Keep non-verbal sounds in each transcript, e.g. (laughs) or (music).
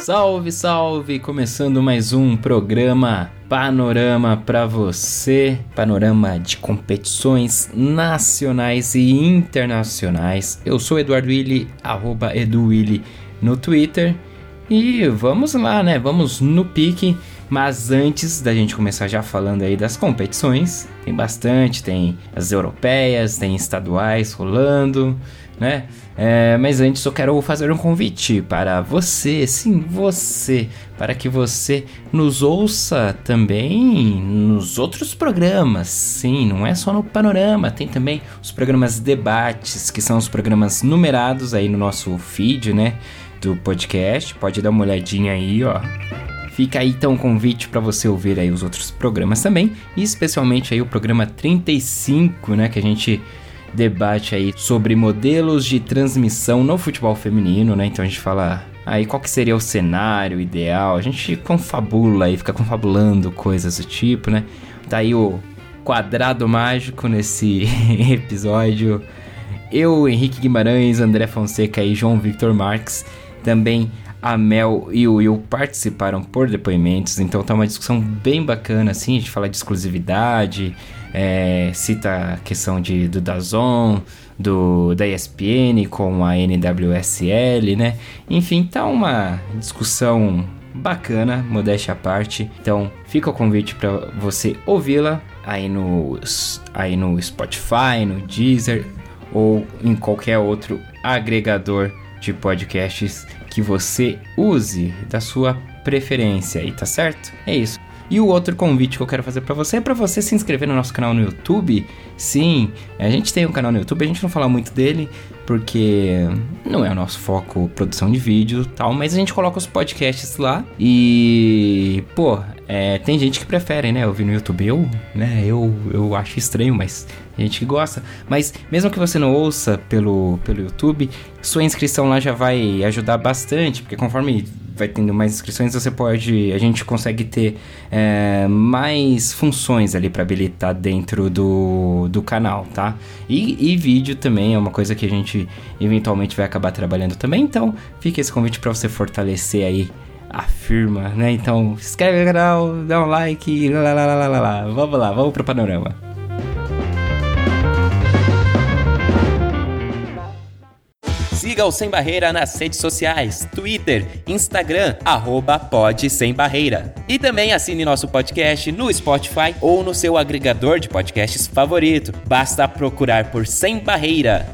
Salve, salve! Começando mais um programa Panorama para você, panorama de competições nacionais e internacionais. Eu sou Eduardo Willi, arroba EduWilli no Twitter. E vamos lá, né? Vamos no pique. Mas antes da gente começar já falando aí das competições, tem bastante, tem as europeias, tem estaduais rolando, né? É, mas antes eu quero fazer um convite para você, sim, você, para que você nos ouça também nos outros programas. Sim, não é só no Panorama, tem também os programas debates, que são os programas numerados aí no nosso feed, né, do podcast. Pode dar uma olhadinha aí, ó. Fica aí então um convite para você ouvir aí os outros programas também, e especialmente aí o programa 35, né, que a gente debate aí sobre modelos de transmissão no futebol feminino, né? Então a gente fala aí qual que seria o cenário ideal. A gente confabula aí, fica confabulando coisas do tipo, né? Tá aí o quadrado mágico nesse (laughs) episódio. Eu, Henrique Guimarães, André Fonseca e João Victor Marques. Também a Mel e o Will participaram por depoimentos, então tá uma discussão bem bacana, assim, a gente fala de exclusividade, é, cita a questão de, do Dazon, do, da ESPN com a NWSL, né? Enfim, tá uma discussão bacana, modéstia à parte. Então, fica o convite para você ouvi-la aí no, aí no Spotify, no Deezer ou em qualquer outro agregador de podcasts que você use da sua preferência aí, tá certo? É isso. E o outro convite que eu quero fazer para você é para você se inscrever no nosso canal no YouTube. Sim, a gente tem um canal no YouTube, a gente não fala muito dele porque não é o nosso foco produção de vídeo tal, mas a gente coloca os podcasts lá e, pô, é, tem gente que prefere, né, ouvir no YouTube. Eu, né, eu, eu acho estranho, mas tem gente que gosta. Mas mesmo que você não ouça pelo, pelo YouTube, sua inscrição lá já vai ajudar bastante, porque conforme vai tendo mais inscrições, você pode. A gente consegue ter é, mais funções ali para habilitar dentro do, do canal, tá? E, e vídeo também é uma coisa que a gente eventualmente vai acabar trabalhando também. Então, fica esse convite para você fortalecer aí a firma, né? Então, se inscreve no canal, dá um like, lá, lá, lá, lá, lá. Vamos lá, vamos pro panorama. Siga o Sem Barreira nas redes sociais, Twitter, Instagram, arroba Pod Sem Barreira. E também assine nosso podcast no Spotify ou no seu agregador de podcasts favorito. Basta procurar por Sem Barreira.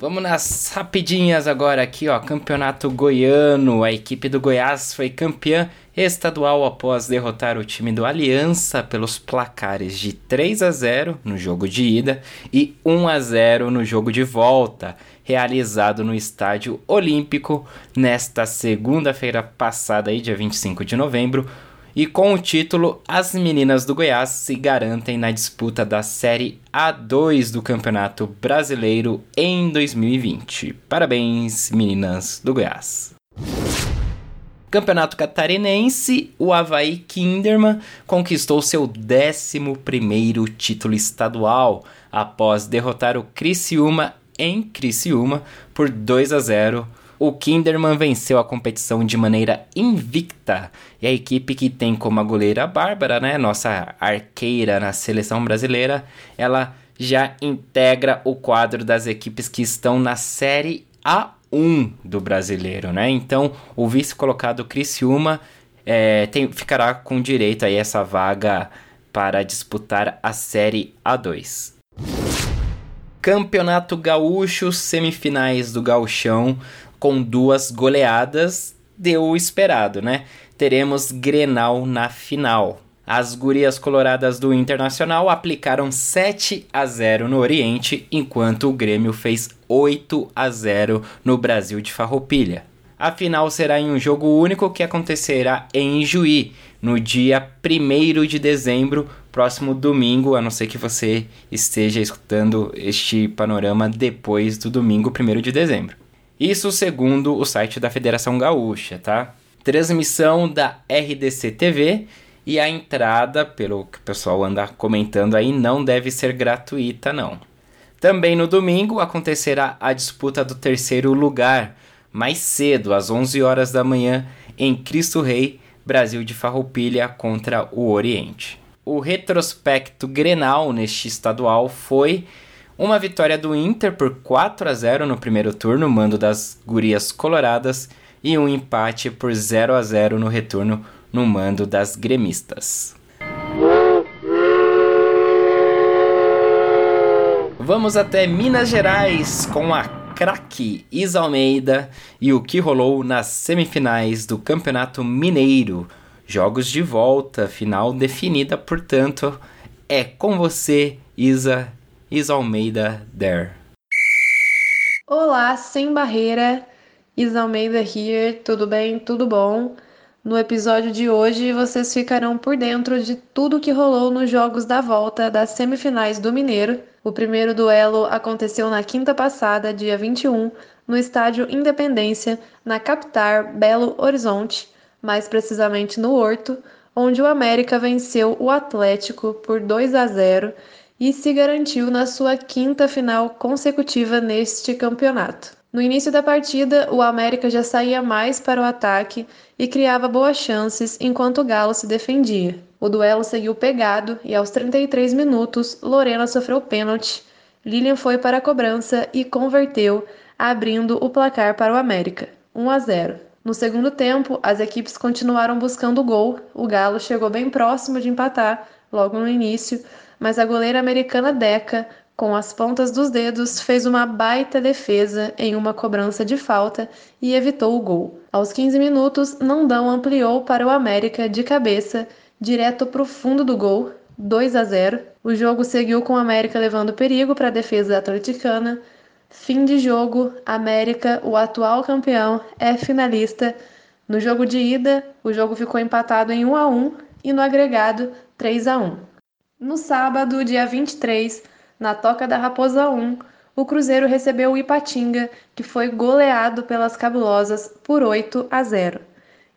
Vamos nas rapidinhas agora aqui, ó. Campeonato Goiano. A equipe do Goiás foi campeã estadual após derrotar o time do Aliança pelos placares de 3 a 0 no jogo de ida e 1 a 0 no jogo de volta, realizado no Estádio Olímpico nesta segunda-feira passada, aí, dia 25 de novembro. E com o título, as meninas do Goiás se garantem na disputa da Série A2 do Campeonato Brasileiro em 2020. Parabéns, meninas do Goiás. Campeonato Catarinense, o Havaí Kinderman conquistou seu 11 título estadual após derrotar o Criciúma em Criciúma por 2 a 0. O Kinderman venceu a competição de maneira invicta e a equipe que tem como a goleira Bárbara, né, nossa arqueira na seleção brasileira, ela já integra o quadro das equipes que estão na Série A 1 do brasileiro, né? Então, o vice-colocado Criciúma é, tem, ficará com direito a essa vaga para disputar a Série A2. Campeonato Gaúcho, semifinais do Gauchão, com duas goleadas, deu o esperado, né? Teremos Grenal na final. As gurias coloradas do Internacional aplicaram 7 a 0 no Oriente, enquanto o Grêmio fez 8 a 0 no Brasil de Farroupilha. A final será em um jogo único que acontecerá em Juí, no dia 1 de dezembro, próximo domingo, a não ser que você esteja escutando este panorama depois do domingo 1 de dezembro. Isso segundo o site da Federação Gaúcha, tá? Transmissão da RDC TV e a entrada, pelo que o pessoal anda comentando aí, não deve ser gratuita, não. Também no domingo acontecerá a disputa do terceiro lugar, mais cedo, às 11 horas da manhã, em Cristo Rei, Brasil de Farroupilha contra o Oriente. O retrospecto Grenal neste estadual foi uma vitória do Inter por 4 a 0 no primeiro turno, mando das Gurias Coloradas, e um empate por 0 a 0 no retorno, no mando das Gremistas. Vamos até Minas Gerais com a craque Isa Almeida e o que rolou nas semifinais do Campeonato Mineiro. Jogos de volta, final definida, portanto, é com você, Isa, Isa Almeida there. Olá, sem barreira, Isa Almeida here, tudo bem? Tudo bom? No episódio de hoje, vocês ficarão por dentro de tudo que rolou nos jogos da volta das semifinais do Mineiro. O primeiro duelo aconteceu na quinta passada, dia 21, no estádio Independência, na capital Belo Horizonte, mais precisamente no Horto, onde o América venceu o Atlético por 2 a 0 e se garantiu na sua quinta final consecutiva neste campeonato. No início da partida, o América já saía mais para o ataque e criava boas chances enquanto o Galo se defendia. O duelo seguiu pegado e aos 33 minutos, Lorena sofreu pênalti. Lilian foi para a cobrança e converteu, abrindo o placar para o América, 1 a 0. No segundo tempo, as equipes continuaram buscando o gol. O Galo chegou bem próximo de empatar logo no início, mas a goleira americana Deca com as pontas dos dedos, fez uma baita defesa em uma cobrança de falta e evitou o gol. Aos 15 minutos, Nandão ampliou para o América de cabeça, direto para o fundo do gol, 2 a 0. O jogo seguiu com o América levando perigo para a defesa atleticana. Fim de jogo, América, o atual campeão, é finalista. No jogo de ida, o jogo ficou empatado em 1 a 1 e no agregado 3 a 1. No sábado, dia 23, na Toca da Raposa 1, o Cruzeiro recebeu o Ipatinga, que foi goleado pelas cabulosas por 8 a 0.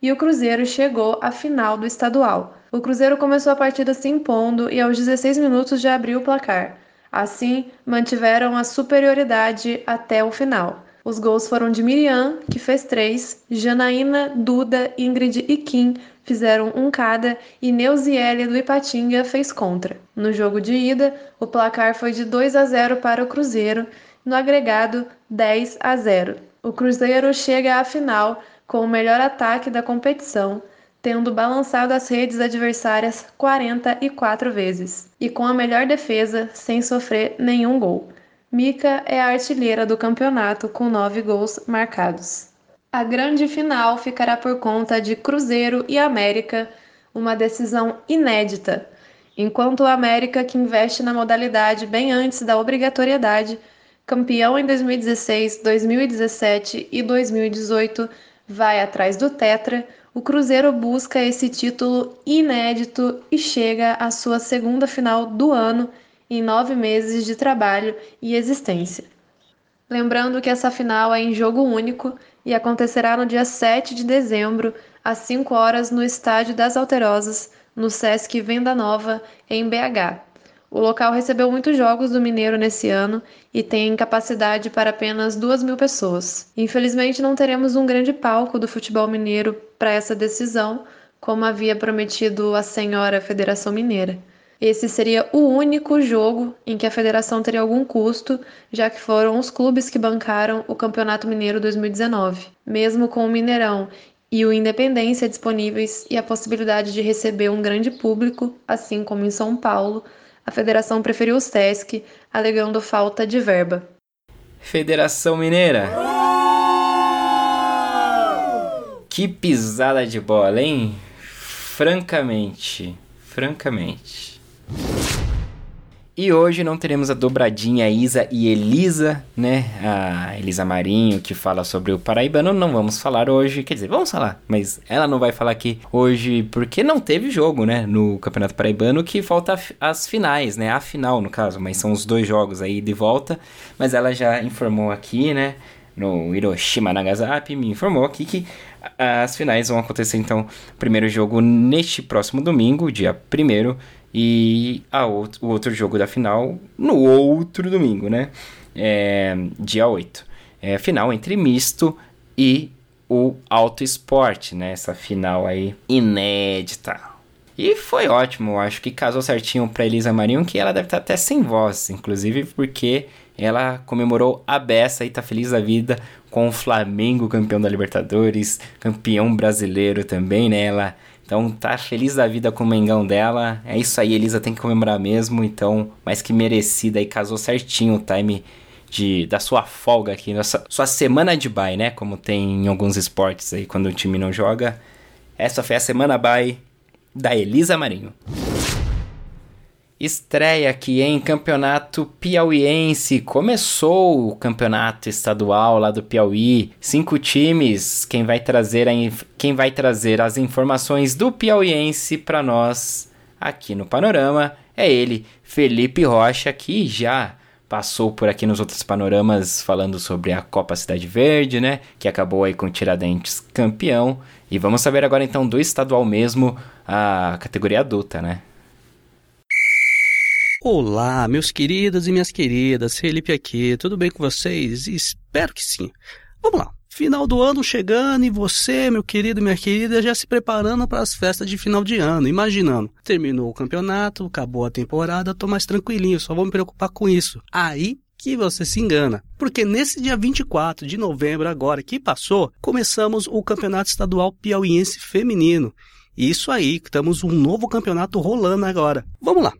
E o Cruzeiro chegou à final do estadual. O Cruzeiro começou a partida se impondo e aos 16 minutos já abriu o placar. Assim, mantiveram a superioridade até o final. Os gols foram de Miriam, que fez três, Janaína, Duda, Ingrid e Kim fizeram um cada e Neuziele do Ipatinga fez contra. No jogo de ida, o placar foi de 2 a 0 para o Cruzeiro, no agregado 10 a 0. O Cruzeiro chega à final com o melhor ataque da competição, tendo balançado as redes adversárias 44 vezes, e com a melhor defesa sem sofrer nenhum gol. Mika é a artilheira do campeonato com nove gols marcados. A grande final ficará por conta de Cruzeiro e América, uma decisão inédita. Enquanto o América, que investe na modalidade bem antes da obrigatoriedade, campeão em 2016, 2017 e 2018, vai atrás do Tetra, o Cruzeiro busca esse título inédito e chega à sua segunda final do ano em nove meses de trabalho e existência. Lembrando que essa final é em jogo único e acontecerá no dia 7 de dezembro, às 5 horas, no Estádio das Alterosas, no Sesc Venda Nova, em BH. O local recebeu muitos jogos do Mineiro nesse ano e tem capacidade para apenas 2 mil pessoas. Infelizmente, não teremos um grande palco do futebol mineiro para essa decisão, como havia prometido a senhora Federação Mineira. Esse seria o único jogo em que a federação teria algum custo, já que foram os clubes que bancaram o Campeonato Mineiro 2019. Mesmo com o Mineirão e o Independência disponíveis e a possibilidade de receber um grande público, assim como em São Paulo, a federação preferiu o SESC, alegando falta de verba. Federação Mineira. Que pisada de bola, hein? Francamente, francamente. E hoje não teremos a dobradinha Isa e Elisa, né? A Elisa Marinho que fala sobre o Paraibano. Não vamos falar hoje, quer dizer, vamos falar, mas ela não vai falar aqui hoje porque não teve jogo, né? No Campeonato Paraibano que falta as finais, né? A final no caso, mas são os dois jogos aí de volta. Mas ela já informou aqui, né? No Hiroshima Nagasaki, me informou aqui que as finais vão acontecer então, primeiro jogo neste próximo domingo, dia 1 e a outro, o outro jogo da final no outro domingo, né? É, dia 8. É final entre misto e o Auto Esporte, né? Essa final aí inédita. E foi ótimo, acho que casou certinho pra Elisa Marinho, que ela deve estar até sem voz, inclusive porque ela comemorou a beça e tá feliz da vida com o Flamengo campeão da Libertadores, campeão brasileiro também, né? Ela então tá feliz da vida com o Mengão dela. É isso aí, Elisa tem que comemorar mesmo. Então, mais que merecida e casou certinho o time de, da sua folga aqui, nossa, sua semana de bye, né? Como tem em alguns esportes aí quando o time não joga. Essa foi a semana bye da Elisa Marinho. Estreia aqui em Campeonato Piauiense. Começou o campeonato estadual lá do Piauí. Cinco times. Quem vai trazer, a, quem vai trazer as informações do Piauiense para nós aqui no Panorama é ele, Felipe Rocha, que já passou por aqui nos outros panoramas falando sobre a Copa Cidade Verde, né? Que acabou aí com o Tiradentes campeão. E vamos saber agora então do estadual mesmo, a categoria adulta, né? Olá, meus queridos e minhas queridas, Felipe aqui, tudo bem com vocês? Espero que sim. Vamos lá, final do ano chegando e você, meu querido e minha querida, já se preparando para as festas de final de ano, imaginando. Terminou o campeonato, acabou a temporada, tô mais tranquilinho, só vou me preocupar com isso. Aí que você se engana. Porque nesse dia 24 de novembro, agora que passou, começamos o Campeonato Estadual Piauiense Feminino. Isso aí, estamos um novo campeonato rolando agora. Vamos lá.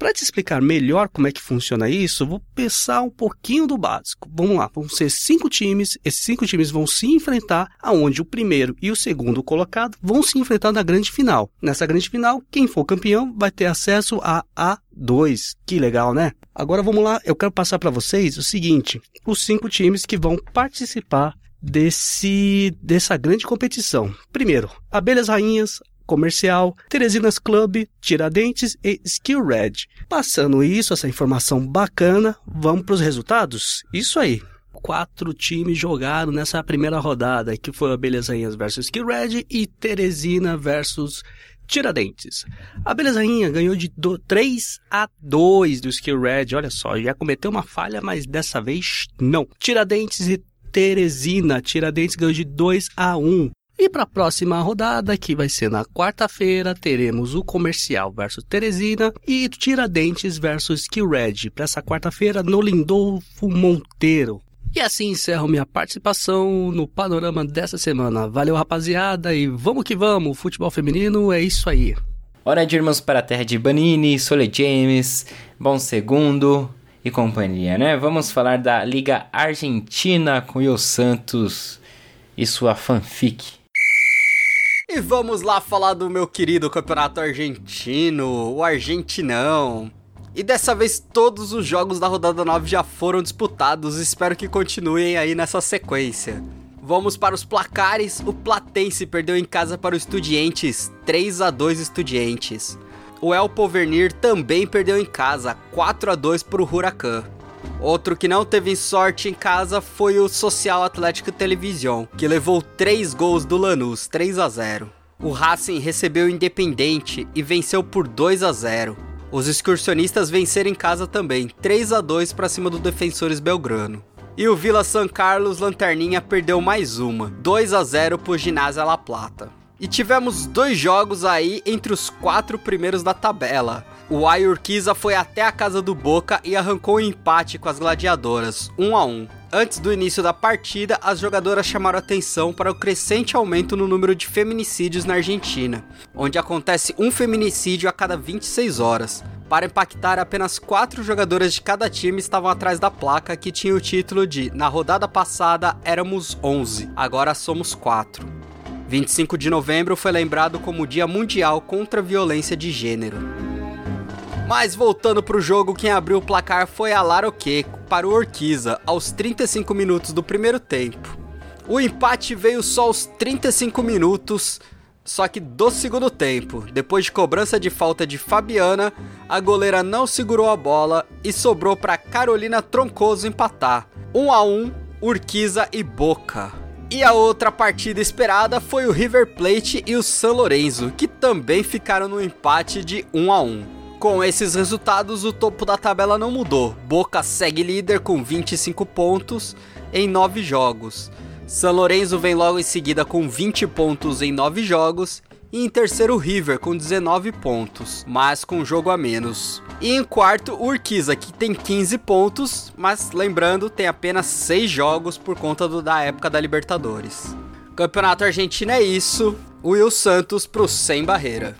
Para te explicar melhor como é que funciona isso, vou pensar um pouquinho do básico. Vamos lá, vão ser cinco times. Esses cinco times vão se enfrentar, aonde o primeiro e o segundo colocado vão se enfrentar na grande final. Nessa grande final, quem for campeão vai ter acesso a A2. Que legal, né? Agora vamos lá, eu quero passar para vocês o seguinte: os cinco times que vão participar desse dessa grande competição. Primeiro, Abelhas Rainhas, Comercial, Teresinas Club, Tiradentes e Skill Red. Passando isso, essa informação bacana, vamos para os resultados? Isso aí. Quatro times jogaram nessa primeira rodada, que foi Abelhas Rainhas versus Skill Red e Teresina versus Tiradentes. A Beleza Rainha ganhou de 3 a 2 do Skill Red. Olha só, já cometeu uma falha, mas dessa vez não. Tiradentes e Teresina. Tiradentes ganhou de 2 a 1. E para a próxima rodada, que vai ser na quarta-feira, teremos o Comercial versus Teresina e Tiradentes versus Red. Para essa quarta-feira, no Lindolfo Monteiro. E assim encerro minha participação no panorama dessa semana. Valeu, rapaziada, e vamos que vamos! Futebol feminino é isso aí. Hora de irmos para a terra de Banini, Sole James, Bom Segundo e companhia, né? Vamos falar da Liga Argentina com o Santos e sua fanfic. E vamos lá falar do meu querido campeonato argentino, o Argentinão. E dessa vez todos os jogos da rodada 9 já foram disputados, espero que continuem aí nessa sequência. Vamos para os placares. O Platense perdeu em casa para o Estudiantes, 3 a 2 Estudiantes. O El Povernir também perdeu em casa, 4 a 2 para o Huracan. Outro que não teve sorte em casa foi o Social Atlético Television, que levou 3 gols do Lanús, 3 a 0. O Racing recebeu o Independente e venceu por 2 a 0. Os excursionistas venceram em casa também, 3 a 2 para cima do Defensores Belgrano. E o Vila San Carlos Lanterninha perdeu mais uma, 2 a 0 para o Ginásio La Plata. E tivemos dois jogos aí entre os quatro primeiros da tabela. O Ayurquiza foi até a casa do Boca e arrancou um empate com as gladiadoras, 1 a 1. Antes do início da partida, as jogadoras chamaram atenção para o crescente aumento no número de feminicídios na Argentina, onde acontece um feminicídio a cada 26 horas. Para impactar, apenas quatro jogadoras de cada time estavam atrás da placa que tinha o título de Na rodada passada éramos 11, agora somos 4. 25 de novembro foi lembrado como Dia Mundial contra a Violência de Gênero. Mas voltando pro jogo, quem abriu o placar foi a Laroqueco para o Orquiza aos 35 minutos do primeiro tempo. O empate veio só aos 35 minutos, só que do segundo tempo. Depois de cobrança de falta de Fabiana, a goleira não segurou a bola e sobrou para Carolina Troncoso empatar. 1 a 1, Urquiza e Boca. E a outra partida esperada foi o River Plate e o San Lorenzo, que também ficaram no empate de 1 a 1. Com esses resultados, o topo da tabela não mudou. Boca segue líder com 25 pontos em 9 jogos. San Lorenzo vem logo em seguida com 20 pontos em 9 jogos. E em terceiro, River com 19 pontos, mas com um jogo a menos. E em quarto, Urquiza, que tem 15 pontos, mas lembrando, tem apenas 6 jogos por conta do, da época da Libertadores. Campeonato Argentino é isso. Will Santos pro Sem Barreira.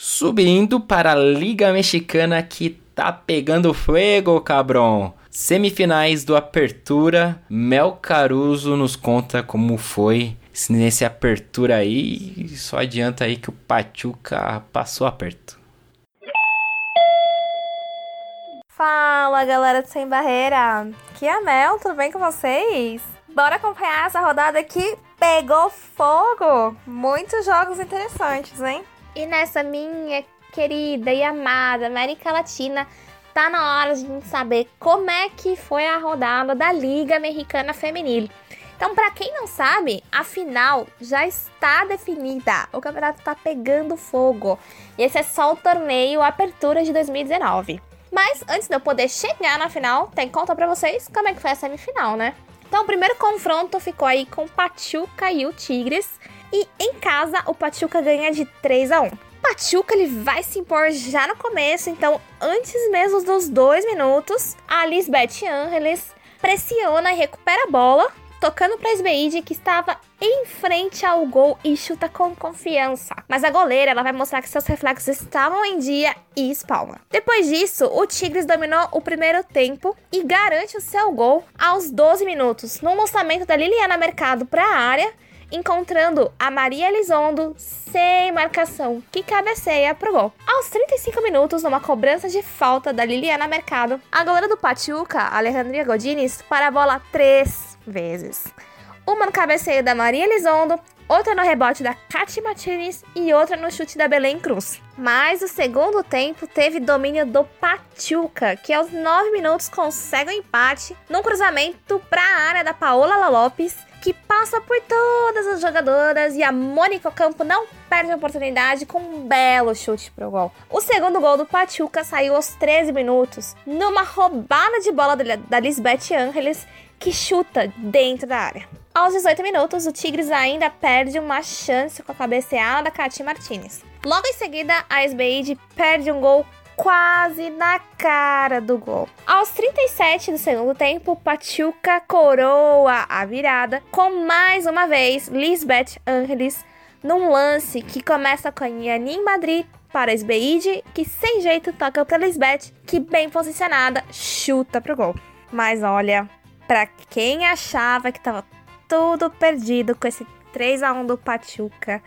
Subindo para a Liga Mexicana que tá pegando fogo, cabrão. Semifinais do Apertura, Mel Caruso nos conta como foi nesse Apertura aí. Só adianta aí que o Pachuca passou aperto. Fala galera do Sem Barreira, aqui é a Mel, tudo bem com vocês? Bora acompanhar essa rodada que pegou fogo! Muitos jogos interessantes, hein? E nessa minha querida e amada América Latina, tá na hora de a gente saber como é que foi a rodada da Liga Americana Feminil. Então, para quem não sabe, a final já está definida. O campeonato tá pegando fogo. E esse é só o torneio Apertura de 2019. Mas antes de eu poder chegar na final, tem que contar para vocês como é que foi a semifinal, né? Então, o primeiro confronto ficou aí com Pachuca e o Tigres. E em casa, o Pachuca ganha de 3 a 1. Pachuca ele vai se impor já no começo, então antes mesmo dos dois minutos, a Lisbeth Angeles pressiona e recupera a bola, tocando para Esbeide que estava em frente ao gol e chuta com confiança. Mas a goleira ela vai mostrar que seus reflexos estavam em dia e espalma. Depois disso, o Tigres dominou o primeiro tempo e garante o seu gol aos 12 minutos, num lançamento da Liliana Mercado para a área encontrando a Maria Elizondo sem marcação, que cabeceia pro gol. Aos 35 minutos, numa cobrança de falta da Liliana Mercado, a goleira do Pachuca, Alejandria Godines, para a bola três vezes. Uma no cabeceio da Maria Elizondo, outra no rebote da Katy Martinez e outra no chute da Belém Cruz. Mas o segundo tempo teve domínio do Pachuca, que aos 9 minutos consegue o um empate num cruzamento para a área da Paola Lopes que passa por todas as jogadoras e a Mônica Campo não perde a oportunidade com um belo chute pro gol. O segundo gol do Pachuca saiu aos 13 minutos, numa roubada de bola da Lisbeth Angeles, que chuta dentro da área. Aos 18 minutos, o Tigres ainda perde uma chance com a cabeceada da Katy Martinez. Logo em seguida, a SBI perde um gol quase na cara do gol. Aos 37 do segundo tempo, Pachuca coroa a virada com mais uma vez Lisbeth Angeles num lance que começa com a Yanin Madrid para Esbeide, que sem jeito toca para Lisbeth, que bem posicionada chuta pro gol. Mas olha, para quem achava que tava tudo perdido com esse 3 a 1 do Pachuca,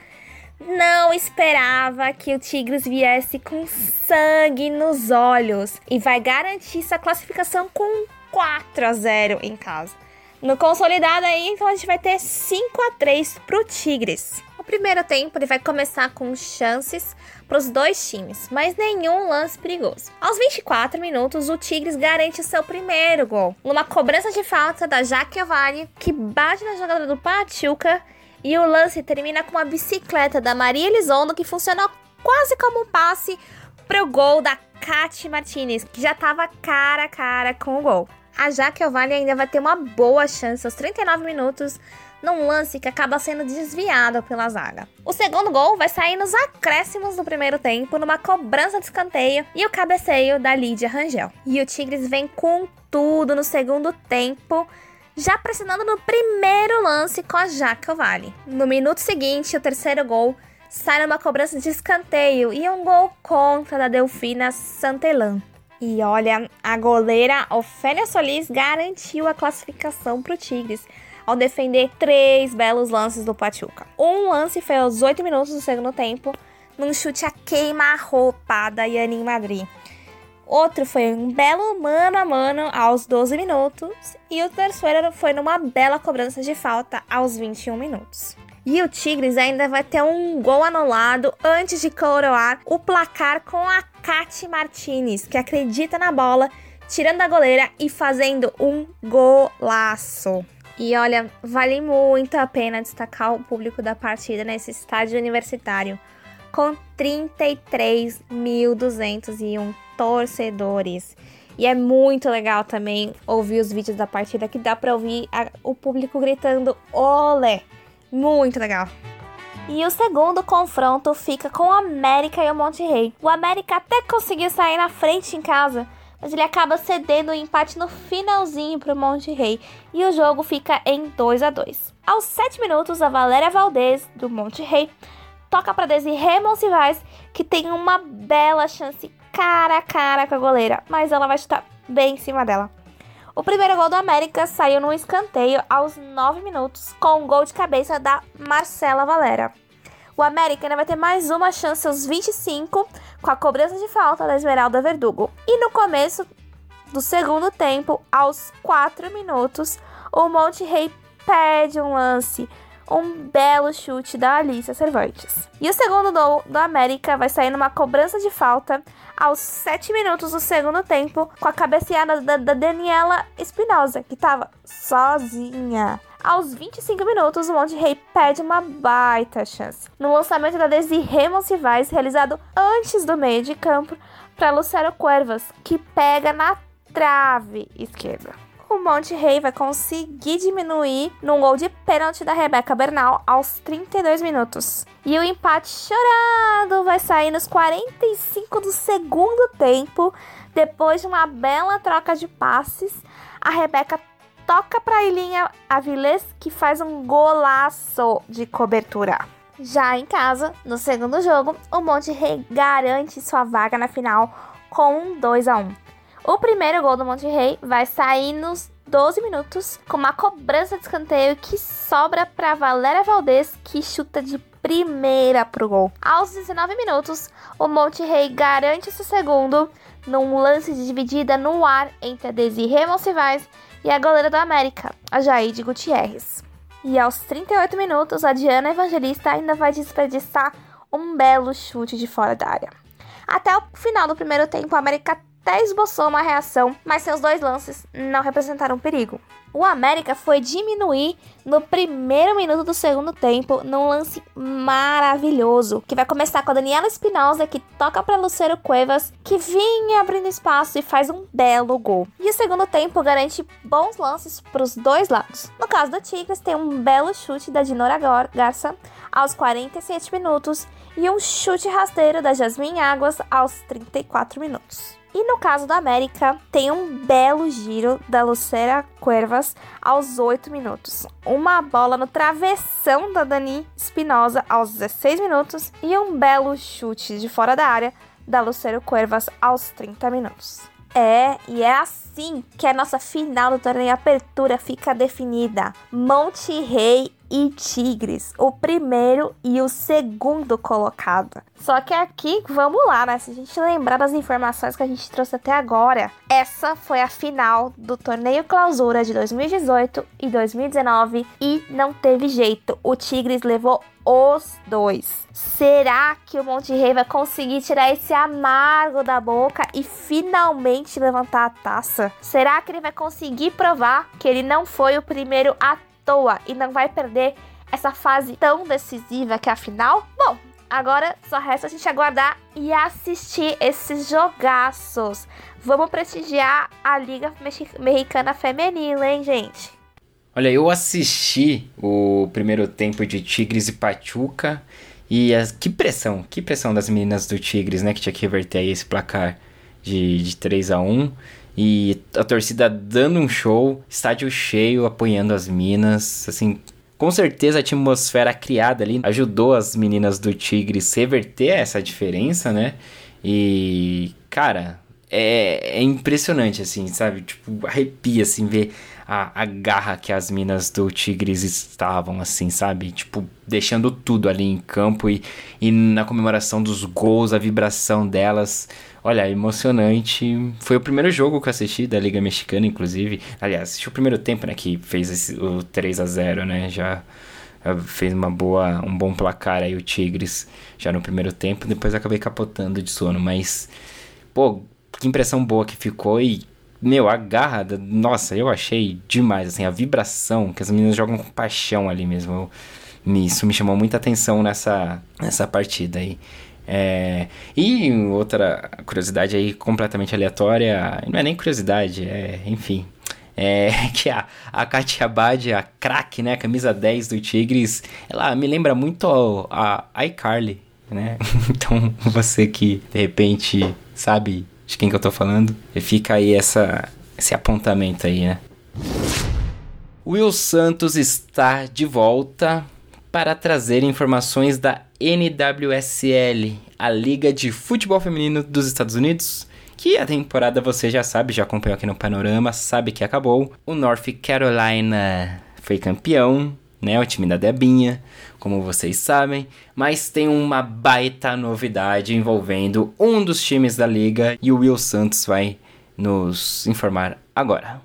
não esperava que o Tigres viesse com sangue nos olhos e vai garantir sua classificação com 4 a 0 em casa. No consolidado aí, então a gente vai ter 5 a 3 pro Tigres. O primeiro tempo ele vai começar com chances para os dois times, mas nenhum lance perigoso. Aos 24 minutos, o Tigres garante o seu primeiro gol, numa cobrança de falta da Jaque Ovari, que bate na jogada do Pachuca e o lance termina com uma bicicleta da Maria Elizondo que funcionou quase como um passe pro gol da Kati Martinez, que já estava cara a cara com o gol. A Jaque Ovale ainda vai ter uma boa chance aos 39 minutos num lance que acaba sendo desviado pela zaga. O segundo gol vai sair nos acréscimos do primeiro tempo, numa cobrança de escanteio e o cabeceio da Lídia Rangel. E o Tigres vem com tudo no segundo tempo, já pressionando no primeiro lance com a Jaca Vale. No minuto seguinte, o terceiro gol sai numa cobrança de escanteio e um gol contra da Delfina Santelan. E olha, a goleira Ofélia Solis garantiu a classificação para o Tigres ao defender três belos lances do Pachuca. Um lance foi aos 8 minutos do segundo tempo, num chute a queima-roupa da Yanin Madrid. Outro foi um belo mano a mano aos 12 minutos. E o terceiro foi numa bela cobrança de falta aos 21 minutos. E o Tigres ainda vai ter um gol anulado antes de coroar o placar com a Kati Martinez, que acredita na bola, tirando a goleira e fazendo um golaço. E olha, vale muito a pena destacar o público da partida nesse estádio universitário, com 33.201 torcedores. E é muito legal também ouvir os vídeos da partida, que dá pra ouvir a, o público gritando olé. Muito legal. E o segundo confronto fica com o América e o Monte Rei. O América até conseguiu sair na frente em casa, mas ele acaba cedendo o um empate no finalzinho para o Monte Rei e o jogo fica em 2 a 2. Aos 7 minutos, a Valéria Valdez, do Monte Rei, toca para Desirê Monsivais, que tem uma bela chance cara a cara com a goleira, mas ela vai chutar bem em cima dela. O primeiro gol do América saiu no escanteio aos 9 minutos, com um gol de cabeça da Marcela Valera. O América ainda vai ter mais uma chance aos 25, com a cobrança de falta da Esmeralda Verdugo. E no começo do segundo tempo, aos 4 minutos, o Monte Rei perde um lance, um belo chute da Alicia Cervantes. E o segundo gol do América vai sair numa cobrança de falta aos 7 minutos do segundo tempo, com a cabeceada da, da Daniela Espinosa, que estava sozinha. Aos 25 minutos, o Monte Rei perde uma baita chance. No lançamento da Desirê Monsivais, realizado antes do meio de campo, para Lucero Cuervas, que pega na trave esquerda o Monte Rei vai conseguir diminuir num gol de pênalti da Rebeca Bernal aos 32 minutos. E o empate chorado vai sair nos 45 do segundo tempo, depois de uma bela troca de passes. A Rebeca toca para Ilinha Avilés, que faz um golaço de cobertura. Já em casa, no segundo jogo, o Monte Rei garante sua vaga na final com um 2 a 1. O primeiro gol do Monte Rei vai sair nos 12 minutos com uma cobrança de escanteio que sobra para Valéria Valdez, que chuta de primeira pro gol. Aos 19 minutos, o Monte Rei garante seu segundo num lance de dividida no ar entre a Desirê Monsivais e a goleira do América, a Jaide Gutierrez. E aos 38 minutos, a Diana Evangelista ainda vai desperdiçar um belo chute de fora da área. Até o final do primeiro tempo, a América até esboçou uma reação, mas seus dois lances não representaram perigo. O América foi diminuir no primeiro minuto do segundo tempo num lance maravilhoso, que vai começar com a Daniela Espinosa que toca para Lucero Cuevas, que vinha abrindo espaço e faz um belo gol. E o segundo tempo garante bons lances para os dois lados. No caso do Tigres, tem um belo chute da Dinora Garça aos 47 minutos e um chute rasteiro da Jasmine Águas aos 34 minutos. E no caso da América, tem um belo giro da Lucera Cuervas aos 8 minutos. Uma bola no travessão da Dani Espinosa aos 16 minutos. E um belo chute de fora da área da Lucero Cuervas aos 30 minutos. É, e é assim que a nossa final do torneio Apertura fica definida. Monte Rei e Tigres, o primeiro e o segundo colocado. Só que aqui, vamos lá, né? Se a gente lembrar das informações que a gente trouxe até agora, essa foi a final do torneio Clausura de 2018 e 2019 e não teve jeito. O Tigres levou os dois. Será que o Monte Rei vai conseguir tirar esse amargo da boca e finalmente levantar a taça? Será que ele vai conseguir provar que ele não foi o primeiro a toa e não vai perder essa fase tão decisiva que é a final? Bom, agora só resta a gente aguardar e assistir esses jogaços. Vamos prestigiar a Liga Mexicana Feminina, hein, gente? Olha, eu assisti o primeiro tempo de Tigres e Pachuca e as, que pressão, que pressão das meninas do Tigres, né, que tinha que reverter aí esse placar de, de 3 a 1 e a torcida dando um show, estádio cheio, apoiando as minas, assim, com certeza a atmosfera criada ali ajudou as meninas do Tigres reverter essa diferença, né? E, cara, é, é impressionante, assim, sabe? Tipo, arrepia, assim, ver a, a garra que as minas do Tigres estavam, assim, sabe? Tipo, deixando tudo ali em campo e, e na comemoração dos gols, a vibração delas. Olha, emocionante. Foi o primeiro jogo que eu assisti da Liga Mexicana, inclusive. Aliás, assisti o primeiro tempo, né? Que fez esse, o 3 a 0 né? Já fez uma boa, um bom placar aí o Tigres já no primeiro tempo. Depois acabei capotando de sono, mas pô, que impressão boa que ficou e meu, a garra, da, nossa, eu achei demais, assim, a vibração que as meninas jogam com paixão ali mesmo. Eu, isso me chamou muita atenção nessa, nessa partida aí. É, e outra curiosidade aí completamente aleatória, não é nem curiosidade, é, enfim, é (laughs) que a, a Katia Abad, a craque, né, camisa 10 do Tigres, ela me lembra muito a, a iCarly, né? (laughs) então, você que de repente sabe de quem que eu tô falando, fica aí essa, esse apontamento aí, né? Will Santos está de volta para trazer informações da NWSL, a Liga de Futebol Feminino dos Estados Unidos, que a temporada você já sabe, já acompanhou aqui no Panorama, sabe que acabou. O North Carolina foi campeão, né? O time da Debinha, como vocês sabem. Mas tem uma baita novidade envolvendo um dos times da liga e o Will Santos vai nos informar agora.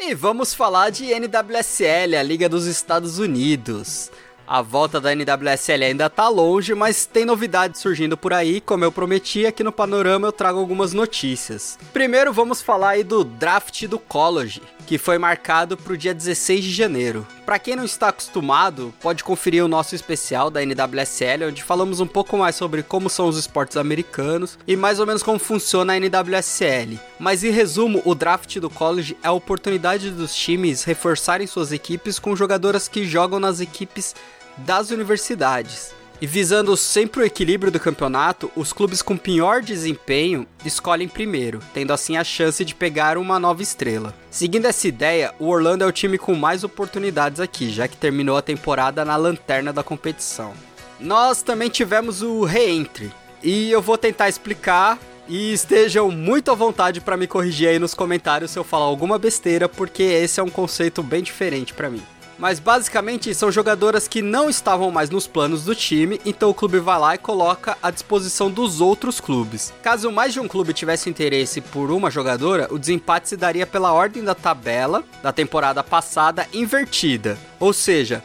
E vamos falar de NWSL, a Liga dos Estados Unidos. A volta da NWSL ainda tá longe, mas tem novidades surgindo por aí, como eu prometi, aqui no Panorama eu trago algumas notícias. Primeiro vamos falar aí do draft do College, que foi marcado para o dia 16 de janeiro. Para quem não está acostumado, pode conferir o nosso especial da NWSL, onde falamos um pouco mais sobre como são os esportes americanos e mais ou menos como funciona a NWSL. Mas em resumo, o draft do college é a oportunidade dos times reforçarem suas equipes com jogadoras que jogam nas equipes das universidades. E visando sempre o equilíbrio do campeonato, os clubes com pior desempenho escolhem primeiro, tendo assim a chance de pegar uma nova estrela. Seguindo essa ideia, o Orlando é o time com mais oportunidades aqui, já que terminou a temporada na lanterna da competição. Nós também tivemos o reentry, e eu vou tentar explicar e estejam muito à vontade para me corrigir aí nos comentários se eu falar alguma besteira, porque esse é um conceito bem diferente para mim. Mas basicamente são jogadoras que não estavam mais nos planos do time, então o clube vai lá e coloca à disposição dos outros clubes. Caso mais de um clube tivesse interesse por uma jogadora, o desempate se daria pela ordem da tabela da temporada passada invertida. Ou seja,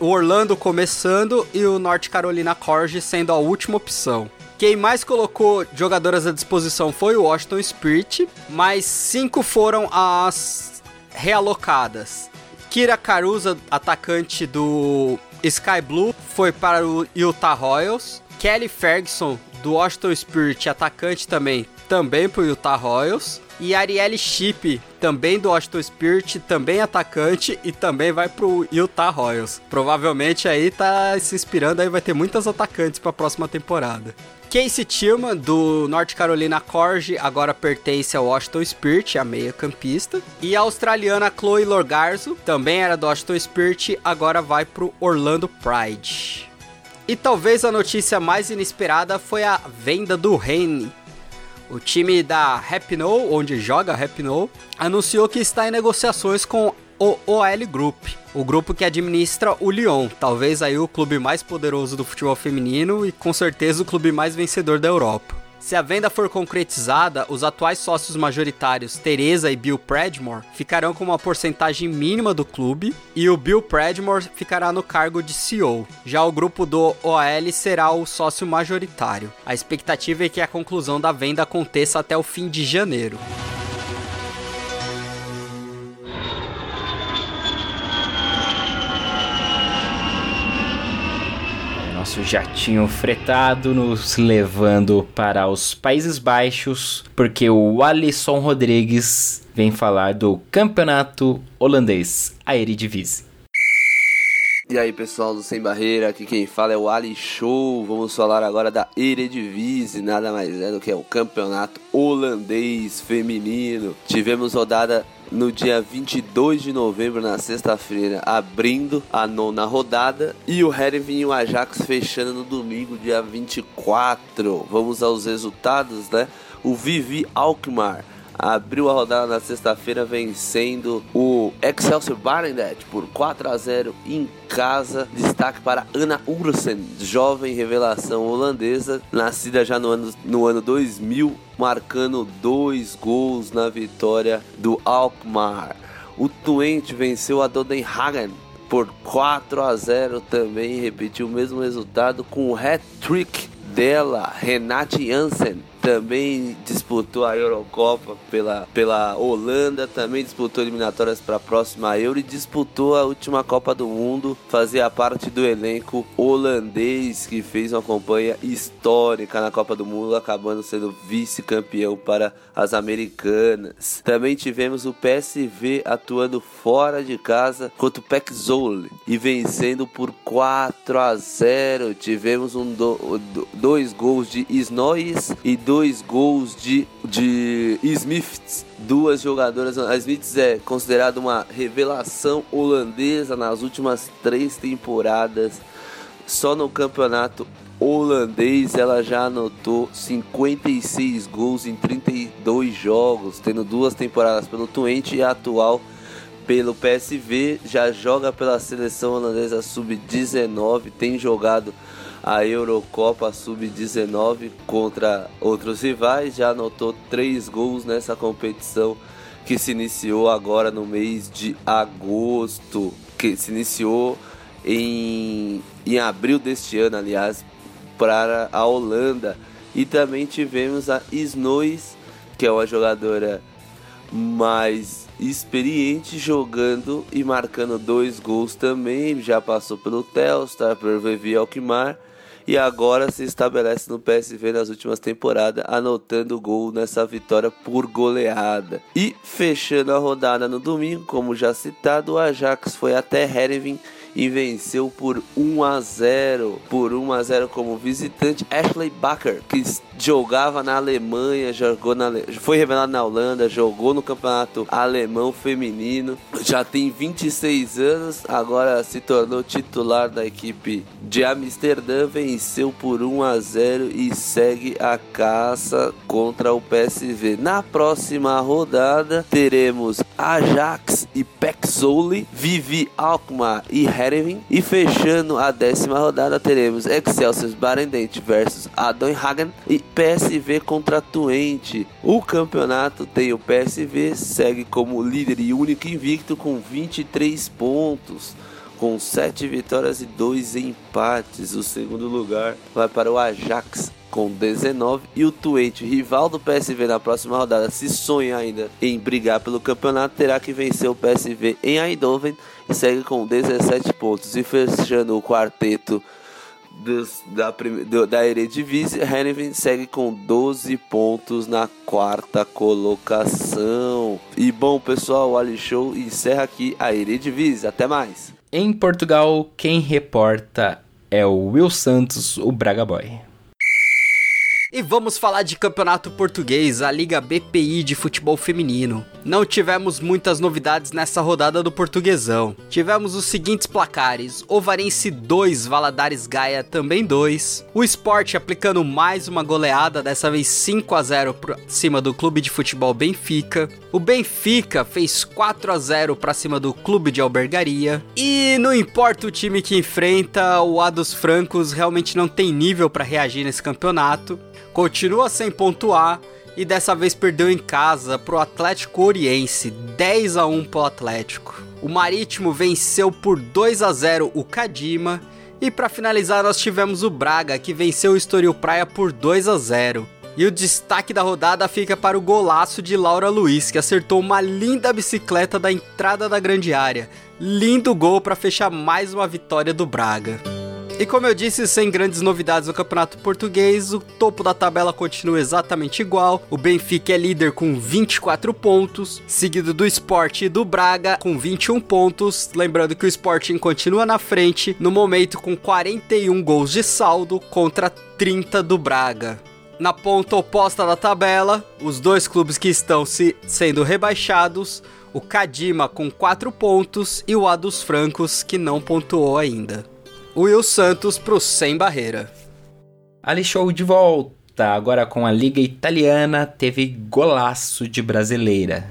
o Orlando começando e o North Carolina Corge sendo a última opção. Quem mais colocou jogadoras à disposição foi o Washington Spirit, mas cinco foram as realocadas. Kira Caruza, atacante do Sky Blue, foi para o Utah Royals. Kelly Ferguson, do Washington Spirit, atacante também, também para o Utah Royals. E Arielle Chip, também do Washington Spirit, também atacante e também vai pro Utah Royals. Provavelmente aí tá se inspirando, aí vai ter muitas atacantes para a próxima temporada. Casey Tillman, do North Carolina Corge, agora pertence ao Washington Spirit, a meia campista. E a australiana Chloe Lorgarzo, também era do Washington Spirit, agora vai pro Orlando Pride. E talvez a notícia mais inesperada foi a venda do Reine. O time da Rapinoe, onde joga a Rapinoe, anunciou que está em negociações com o OL Group, o grupo que administra o Lyon, talvez aí o clube mais poderoso do futebol feminino e com certeza o clube mais vencedor da Europa. Se a venda for concretizada, os atuais sócios majoritários, Teresa e Bill Predmore, ficarão com uma porcentagem mínima do clube e o Bill Predmore ficará no cargo de CEO. Já o grupo do OL será o sócio majoritário. A expectativa é que a conclusão da venda aconteça até o fim de janeiro. Nosso jatinho fretado nos levando para os Países Baixos, porque o Alisson Rodrigues vem falar do campeonato holandês, a Eredivisie. E aí pessoal do Sem Barreira, aqui quem fala é o Ali Show. Vamos falar agora da Eredivisie, nada mais é do que o campeonato holandês feminino. Tivemos rodada no dia 22 de novembro, na sexta-feira, abrindo a nona rodada. E o Herenveen e o Ajax fechando no domingo, dia 24. Vamos aos resultados, né? O Vivi Alkmaar abriu a rodada na sexta-feira vencendo o Excelsior Barendrecht por 4 a 0 em casa. Destaque para Ana Ursen, jovem revelação holandesa, nascida já no ano, no ano 2000, marcando dois gols na vitória do Alkmaar. O Twente venceu a Dodenhagen por 4 a 0 também, repetiu o mesmo resultado com o hat-trick dela, Renate Jansen também disputou a Eurocopa pela, pela Holanda, também disputou eliminatórias para a próxima Euro e disputou a última Copa do Mundo, fazia parte do elenco holandês que fez uma campanha histórica na Copa do Mundo, acabando sendo vice-campeão para as americanas. Também tivemos o PSV atuando fora de casa contra o Zwolle e vencendo por 4 a 0. Tivemos um do, dois gols de Snois e dois gols de, de Smiths, duas jogadoras. A Smiths é considerada uma revelação holandesa nas últimas três temporadas. Só no campeonato holandês ela já anotou 56 gols em 32 jogos, tendo duas temporadas pelo Twente e a atual pelo PSV, já joga pela seleção holandesa sub-19, tem jogado a Eurocopa Sub-19 contra outros rivais. Já anotou três gols nessa competição que se iniciou agora no mês de agosto, que se iniciou em, em abril deste ano, aliás, para a Holanda. E também tivemos a Snois, que é uma jogadora mais experiente jogando e marcando dois gols também. Já passou pelo Telstar, pelo Vivi Alkmaar e agora se estabelece no PSV nas últimas temporadas, anotando gol nessa vitória por goleada. E fechando a rodada no domingo, como já citado, o Ajax foi até Herenveen e venceu por 1 a 0 por 1 a 0 como visitante. Ashley Bakker que jogava na Alemanha jogou na foi revelado na Holanda jogou no campeonato alemão feminino já tem 26 anos agora se tornou titular da equipe de Amsterdã venceu por 1 a 0 e segue a caça contra o PSV na próxima rodada teremos Ajax e Pexoli Vivi Alkmaar e Herenveen. E fechando a décima rodada, teremos Excelsior Barendent versus Adonhagen e PSV contra Twente. O campeonato tem o PSV, segue como líder e único invicto com 23 pontos com 7 vitórias e 2 empates. O segundo lugar vai para o Ajax com 19 e o Twente, rival do PSV na próxima rodada, se sonha ainda em brigar pelo campeonato, terá que vencer o PSV em Eindhoven segue com 17 pontos. E fechando o quarteto dos, da, da Eredivisie, Herenveen segue com 12 pontos na quarta colocação. E bom, pessoal, o Ali Show encerra aqui a Eredivisie. Até mais! Em Portugal, quem reporta é o Will Santos, o Braga Boy. E vamos falar de campeonato português, a Liga BPI de futebol feminino. Não tivemos muitas novidades nessa rodada do Portuguesão. Tivemos os seguintes placares: Ovarense 2, Valadares Gaia também 2. O Sport aplicando mais uma goleada, dessa vez 5 a 0 para cima do Clube de Futebol Benfica. O Benfica fez 4 a 0 para cima do Clube de Albergaria. E não importa o time que enfrenta, o A dos Francos realmente não tem nível para reagir nesse campeonato continua sem pontuar e dessa vez perdeu em casa pro Atlético Oriense, 10 a 1 pro Atlético. O Marítimo venceu por 2 a 0 o Cadima e para finalizar nós tivemos o Braga que venceu o Estoril Praia por 2 a 0. E o destaque da rodada fica para o golaço de Laura Luiz, que acertou uma linda bicicleta da entrada da grande área. Lindo gol para fechar mais uma vitória do Braga. E como eu disse, sem grandes novidades no Campeonato Português, o topo da tabela continua exatamente igual. O Benfica é líder com 24 pontos, seguido do Sport e do Braga com 21 pontos. Lembrando que o Sporting continua na frente, no momento com 41 gols de saldo contra 30 do Braga. Na ponta oposta da tabela, os dois clubes que estão se sendo rebaixados, o Kadima com 4 pontos e o A dos Francos que não pontuou ainda. Will Santos pro Sem Barreira. Ali Show de volta, agora com a Liga Italiana, teve golaço de brasileira.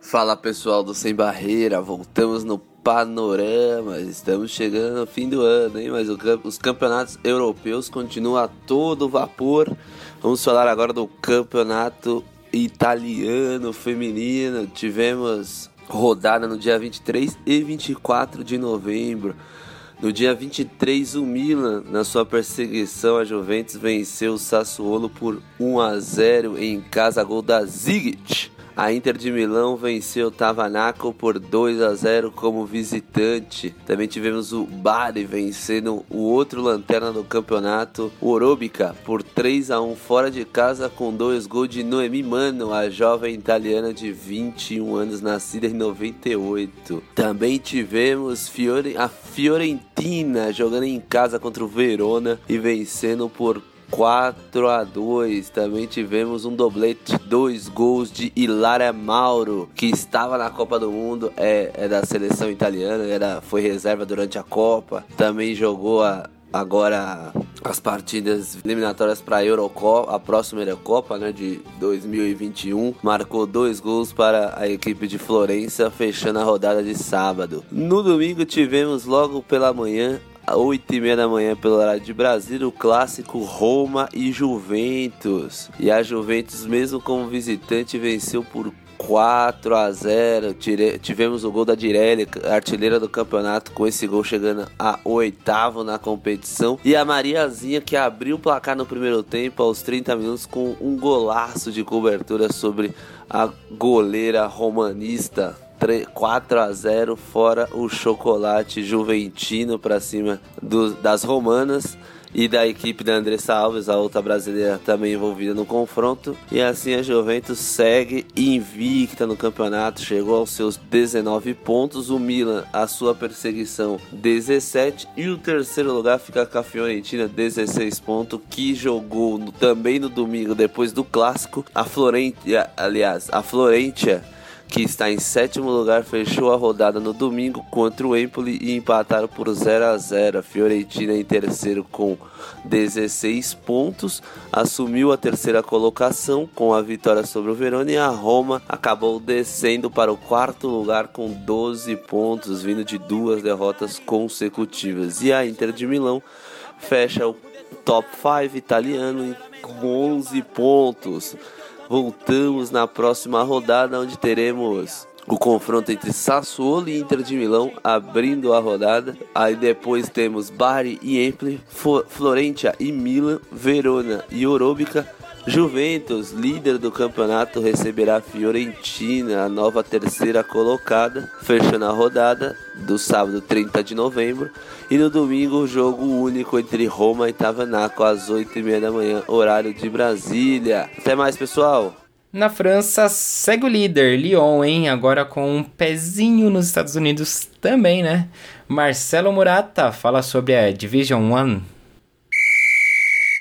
Fala pessoal do Sem Barreira, voltamos no panorama. Estamos chegando no fim do ano, hein? Mas os campeonatos europeus continuam a todo vapor. Vamos falar agora do campeonato italiano feminino. Tivemos rodada no dia 23 e 24 de novembro. No dia 23, o Milan, na sua perseguição a Juventus, venceu o Sassuolo por 1 a 0 em casa, gol da Zigic. A Inter de Milão venceu o Tavanaco por 2 a 0 como visitante. Também tivemos o Bari vencendo o outro lanterna do campeonato, o Orobica, por 3 a 1 fora de casa com dois gols de Noemi Mano, a jovem italiana de 21 anos, nascida em 98. Também tivemos Fiore... a Fiorentina jogando em casa contra o Verona e vencendo por 4 a 2 Também tivemos um doblete, dois gols de Hilária Mauro, que estava na Copa do Mundo, é, é da seleção italiana, era, foi reserva durante a Copa. Também jogou a, agora as partidas eliminatórias para a Eurocopa, a próxima Eurocopa, né, de 2021, marcou dois gols para a equipe de Florença, fechando a rodada de sábado. No domingo tivemos logo pela manhã 8 e meia da manhã pelo horário de Brasília, o clássico Roma e Juventus. E a Juventus, mesmo como visitante, venceu por 4 a 0 Tivemos o gol da Direlli, artilheira do campeonato, com esse gol chegando a oitavo na competição. E a Mariazinha, que abriu o placar no primeiro tempo, aos 30 minutos, com um golaço de cobertura sobre a goleira romanista 4 a 0 fora o chocolate juventino para cima do, das romanas e da equipe da Andressa Alves, a outra brasileira também envolvida no confronto. E assim a Juventus segue invicta no campeonato, chegou aos seus 19 pontos. O Milan, a sua perseguição, 17. E o terceiro lugar fica com a Fiorentina, 16 pontos, que jogou também no domingo, depois do clássico. A Florentia, aliás, a Florentia que está em sétimo lugar, fechou a rodada no domingo contra o Empoli e empataram por 0 a 0. A Fiorentina em terceiro com 16 pontos, assumiu a terceira colocação com a vitória sobre o Verona e a Roma acabou descendo para o quarto lugar com 12 pontos, vindo de duas derrotas consecutivas. E a Inter de Milão fecha o top 5 italiano com 11 pontos. Voltamos na próxima rodada, onde teremos o confronto entre Sassuolo e Inter de Milão abrindo a rodada. Aí depois temos Bari e Empoli, Florentia e Milan, Verona e Orobica Juventus, líder do campeonato, receberá a Fiorentina, a nova terceira colocada, fechando a rodada do sábado 30 de novembro. E no domingo, o jogo único entre Roma e Tavanaco, às 8h30 da manhã, horário de Brasília. Até mais, pessoal! Na França, segue o líder, Lyon, hein? Agora com um pezinho nos Estados Unidos também, né? Marcelo Murata fala sobre a Division One.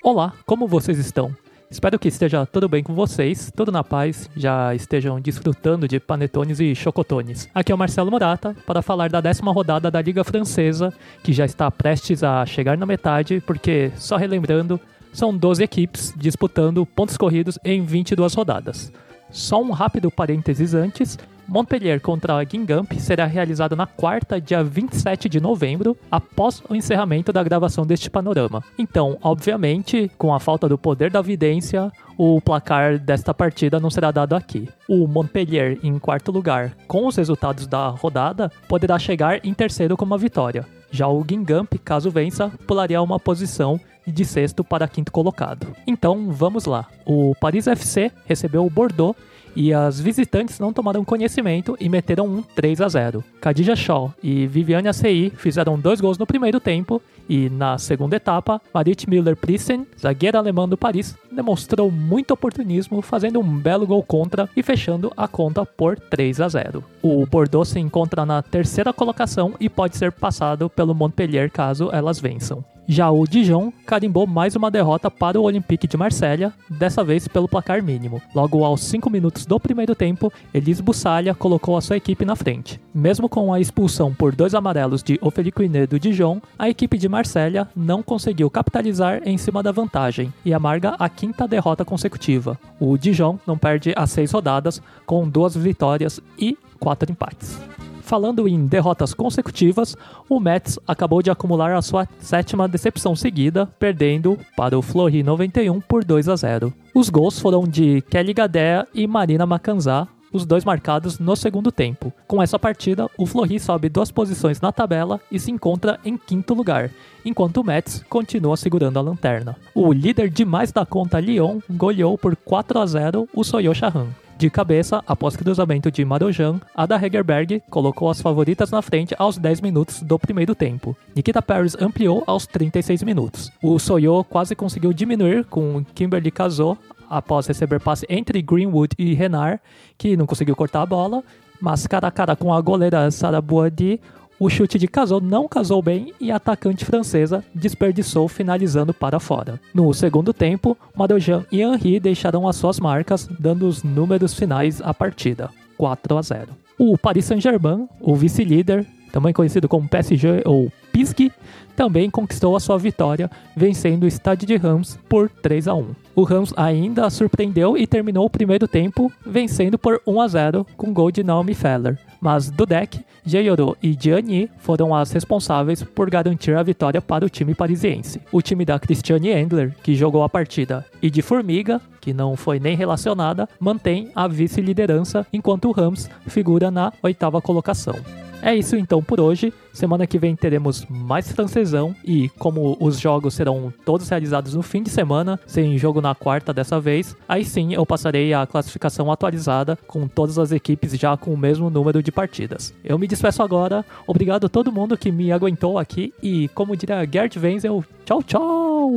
Olá, como vocês estão? Espero que esteja tudo bem com vocês, tudo na paz, já estejam desfrutando de panetones e chocotones. Aqui é o Marcelo Morata para falar da décima rodada da Liga Francesa, que já está prestes a chegar na metade, porque, só relembrando, são 12 equipes disputando pontos corridos em 22 rodadas. Só um rápido parênteses antes, Montpellier contra Guingamp será realizado na quarta, dia 27 de novembro, após o encerramento da gravação deste panorama. Então, obviamente, com a falta do poder da vidência, o placar desta partida não será dado aqui. O Montpellier, em quarto lugar, com os resultados da rodada, poderá chegar em terceiro com uma vitória. Já o Guingamp, caso vença, pularia uma posição de sexto para quinto colocado. Então, vamos lá. O Paris FC recebeu o Bordeaux e as visitantes não tomaram conhecimento e meteram um 3 a 0. Khadija Shaw e Viviane Acei fizeram dois gols no primeiro tempo e na segunda etapa, Marit Müller-Priesen, zagueira alemã do Paris, demonstrou muito oportunismo, fazendo um belo gol contra e fechando a conta por 3 a 0. O Bordeaux se encontra na terceira colocação e pode ser passado pelo Montpellier caso elas vençam. Já o Dijon carimbou mais uma derrota para o Olympique de Marselha, dessa vez pelo placar mínimo. Logo aos 5 minutos do primeiro tempo, Elise Bussalha colocou a sua equipe na frente. Mesmo com a expulsão por dois amarelos de Ophélie Quinet do Dijon, a equipe de Marselha não conseguiu capitalizar em cima da vantagem e amarga a quinta derrota consecutiva. O Dijon não perde as seis rodadas, com duas vitórias e quatro empates. Falando em derrotas consecutivas, o Mets acabou de acumular a sua sétima decepção seguida, perdendo para o Fleury 91 por 2 a 0. Os gols foram de Kelly Gadea e Marina Macanzá, os dois marcados no segundo tempo. Com essa partida, o Fleury sobe duas posições na tabela e se encontra em quinto lugar, enquanto o Mets continua segurando a lanterna. O líder de mais da conta Lyon goleou por 4 a 0 o Soyo Chahan. De cabeça, após cruzamento de Marojan, Ada Hegerberg colocou as favoritas na frente aos 10 minutos do primeiro tempo. Nikita Paris ampliou aos 36 minutos. O Soyo quase conseguiu diminuir com Kimberly Casou após receber passe entre Greenwood e Renard, que não conseguiu cortar a bola, mas cara a cara com a goleira Sarah Boadi, o chute de Casou não casou bem e a atacante francesa desperdiçou finalizando para fora. No segundo tempo, Marojan e Henry deixaram as suas marcas, dando os números finais à partida, 4 a 0. O Paris Saint-Germain, o vice-líder, também conhecido como PSG ou Pisky, também conquistou a sua vitória, vencendo o Stade de Rams por 3 a 1. O Rams ainda surpreendeu e terminou o primeiro tempo vencendo por 1 a 0 com gol de Naomi Feller mas Dudek, Jeyoro e Gianni foram as responsáveis por garantir a vitória para o time parisiense. O time da Christiane Endler, que jogou a partida, e de Formiga, que não foi nem relacionada, mantém a vice-liderança, enquanto o Rams figura na oitava colocação. É isso então por hoje. Semana que vem teremos mais francesão e como os jogos serão todos realizados no fim de semana, sem jogo na quarta dessa vez, aí sim eu passarei a classificação atualizada com todas as equipes já com o mesmo número de partidas. Eu me despeço agora. Obrigado a todo mundo que me aguentou aqui e como diria Gert Wenzel, tchau, tchau.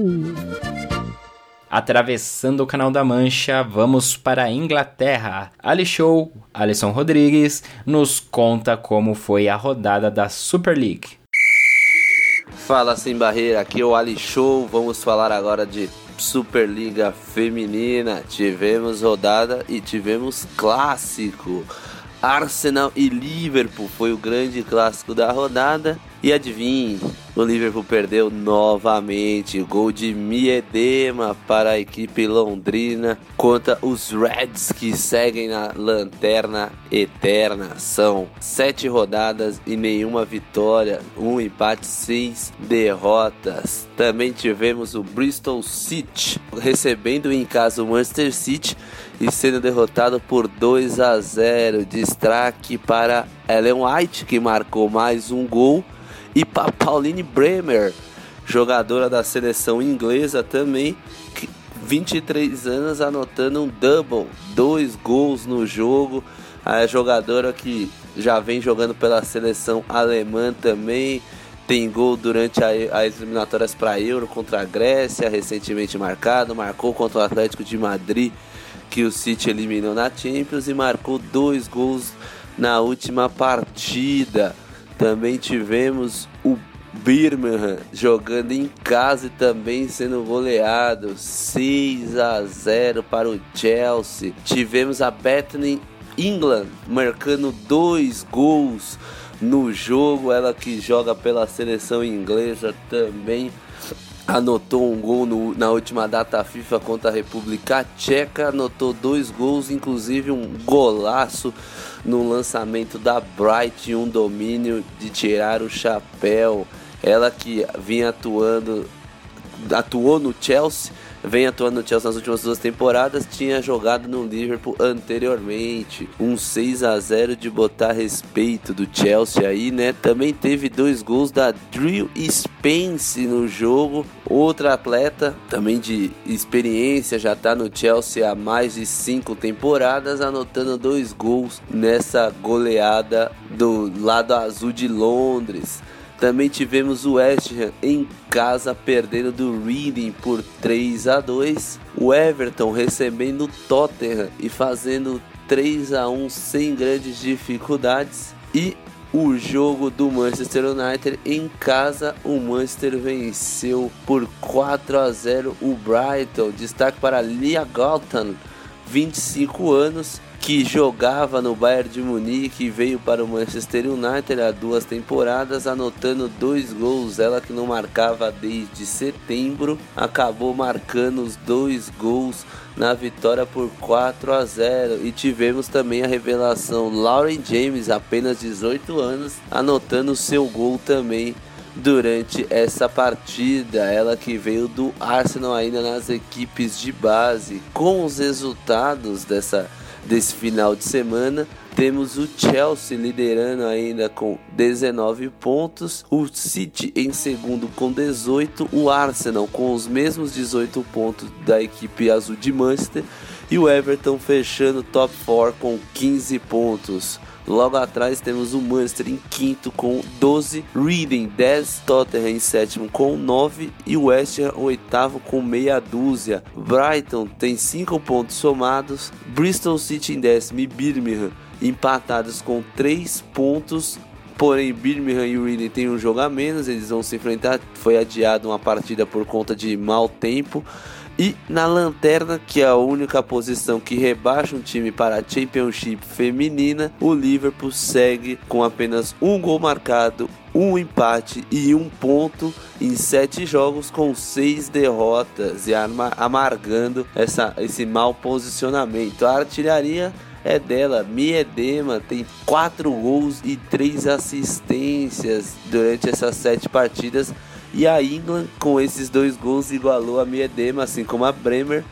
Atravessando o Canal da Mancha, vamos para a Inglaterra. Ali Show, Alisson Rodrigues, nos conta como foi a rodada da Super League. Fala sem barreira, aqui é o Ali Show. Vamos falar agora de Superliga Feminina. Tivemos rodada e tivemos clássico. Arsenal e Liverpool foi o grande clássico da rodada. E adivinhe, o Liverpool perdeu novamente. Gol de Miedema para a equipe londrina contra os Reds que seguem na lanterna eterna. São sete rodadas e nenhuma vitória, um empate, seis derrotas. Também tivemos o Bristol City recebendo em casa o Manchester City e sendo derrotado por 2 a 0. Destaque para Ellen White que marcou mais um gol e para Pauline Bremer, jogadora da seleção inglesa também, 23 anos anotando um double, dois gols no jogo. A jogadora que já vem jogando pela seleção alemã também. Tem gol durante as eliminatórias para Euro contra a Grécia, recentemente marcado. Marcou contra o Atlético de Madrid, que o City eliminou na Champions, e marcou dois gols na última partida. Também tivemos o Birmingham jogando em casa e também sendo goleado 6 a 0 para o Chelsea. Tivemos a Bethany England marcando dois gols no jogo. Ela que joga pela seleção inglesa também anotou um gol no, na última data FIFA contra a República Tcheca, anotou dois gols, inclusive um golaço no lançamento da Bright, um domínio de tirar o chapéu. Ela que vinha atuando, atuou no Chelsea vem atuando no Chelsea nas últimas duas temporadas, tinha jogado no Liverpool anteriormente. Um 6 a 0 de botar respeito do Chelsea aí, né? Também teve dois gols da Drew Spence no jogo. Outra atleta, também de experiência, já tá no Chelsea há mais de cinco temporadas, anotando dois gols nessa goleada do lado azul de Londres. Também tivemos o West Ham em casa perdendo do Reading por 3 a 2. O Everton recebendo o Tottenham e fazendo 3 a 1 sem grandes dificuldades. E o jogo do Manchester United em casa, o Manchester venceu por 4 a 0 o Brighton. Destaque para Lia Galton, 25 anos, que jogava no Bayern de Munique e veio para o Manchester United há duas temporadas, anotando dois gols. Ela que não marcava desde setembro, acabou marcando os dois gols na vitória por 4 a 0. E tivemos também a revelação Lauren James, apenas 18 anos, anotando seu gol também durante essa partida. Ela que veio do Arsenal ainda nas equipes de base. Com os resultados dessa desse final de semana. Temos o Chelsea liderando ainda com 19 pontos, o City em segundo com 18, o Arsenal com os mesmos 18 pontos da equipe azul de Manchester e o Everton fechando top 4 com 15 pontos. Logo atrás temos o Manchester em quinto com 12, Reading 10, Tottenham em sétimo com 9 e o West Ham oitavo com meia dúzia. Brighton tem 5 pontos somados, Bristol City em décimo e Birmingham empatados com 3 pontos. Porém, Birmingham e Reading têm um jogo a menos, eles vão se enfrentar. Foi adiado uma partida por conta de mau tempo. E na lanterna, que é a única posição que rebaixa um time para a Championship feminina, o Liverpool segue com apenas um gol marcado, um empate e um ponto em sete jogos com seis derrotas e amargando essa, esse mau posicionamento. A artilharia é dela. Miedema tem quatro gols e três assistências durante essas sete partidas e a England, com esses dois gols, igualou a Miedema, assim como a Bremer,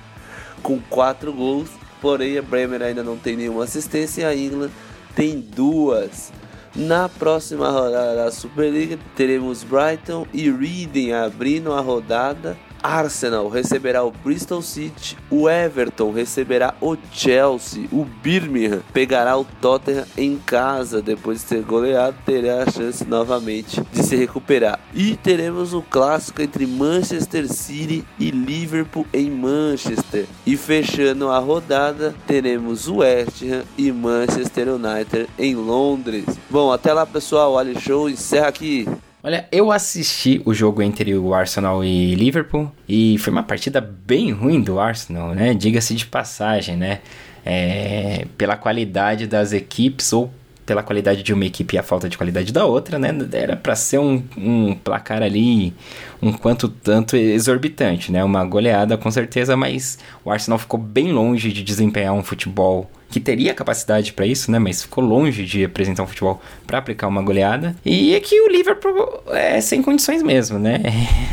com quatro gols. Porém, a Bremer ainda não tem nenhuma assistência e a England tem duas. Na próxima rodada da Superliga, teremos Brighton e Reading abrindo a rodada Arsenal receberá o Bristol City, o Everton receberá o Chelsea, o Birmingham pegará o Tottenham em casa depois de ser goleado, terá a chance novamente de se recuperar. E teremos o clássico entre Manchester City e Liverpool em Manchester. E fechando a rodada, teremos o West Ham e Manchester United em Londres. Bom, até lá pessoal, o Show encerra aqui. Olha, eu assisti o jogo entre o Arsenal e Liverpool e foi uma partida bem ruim do Arsenal, né? Diga-se de passagem, né? É, pela qualidade das equipes ou pela qualidade de uma equipe e a falta de qualidade da outra, né? Era para ser um, um, placar ali um quanto tanto exorbitante, né? Uma goleada com certeza, mas o Arsenal ficou bem longe de desempenhar um futebol que teria capacidade para isso, né? Mas ficou longe de apresentar um futebol para aplicar uma goleada. E é que o Liverpool é sem condições mesmo, né?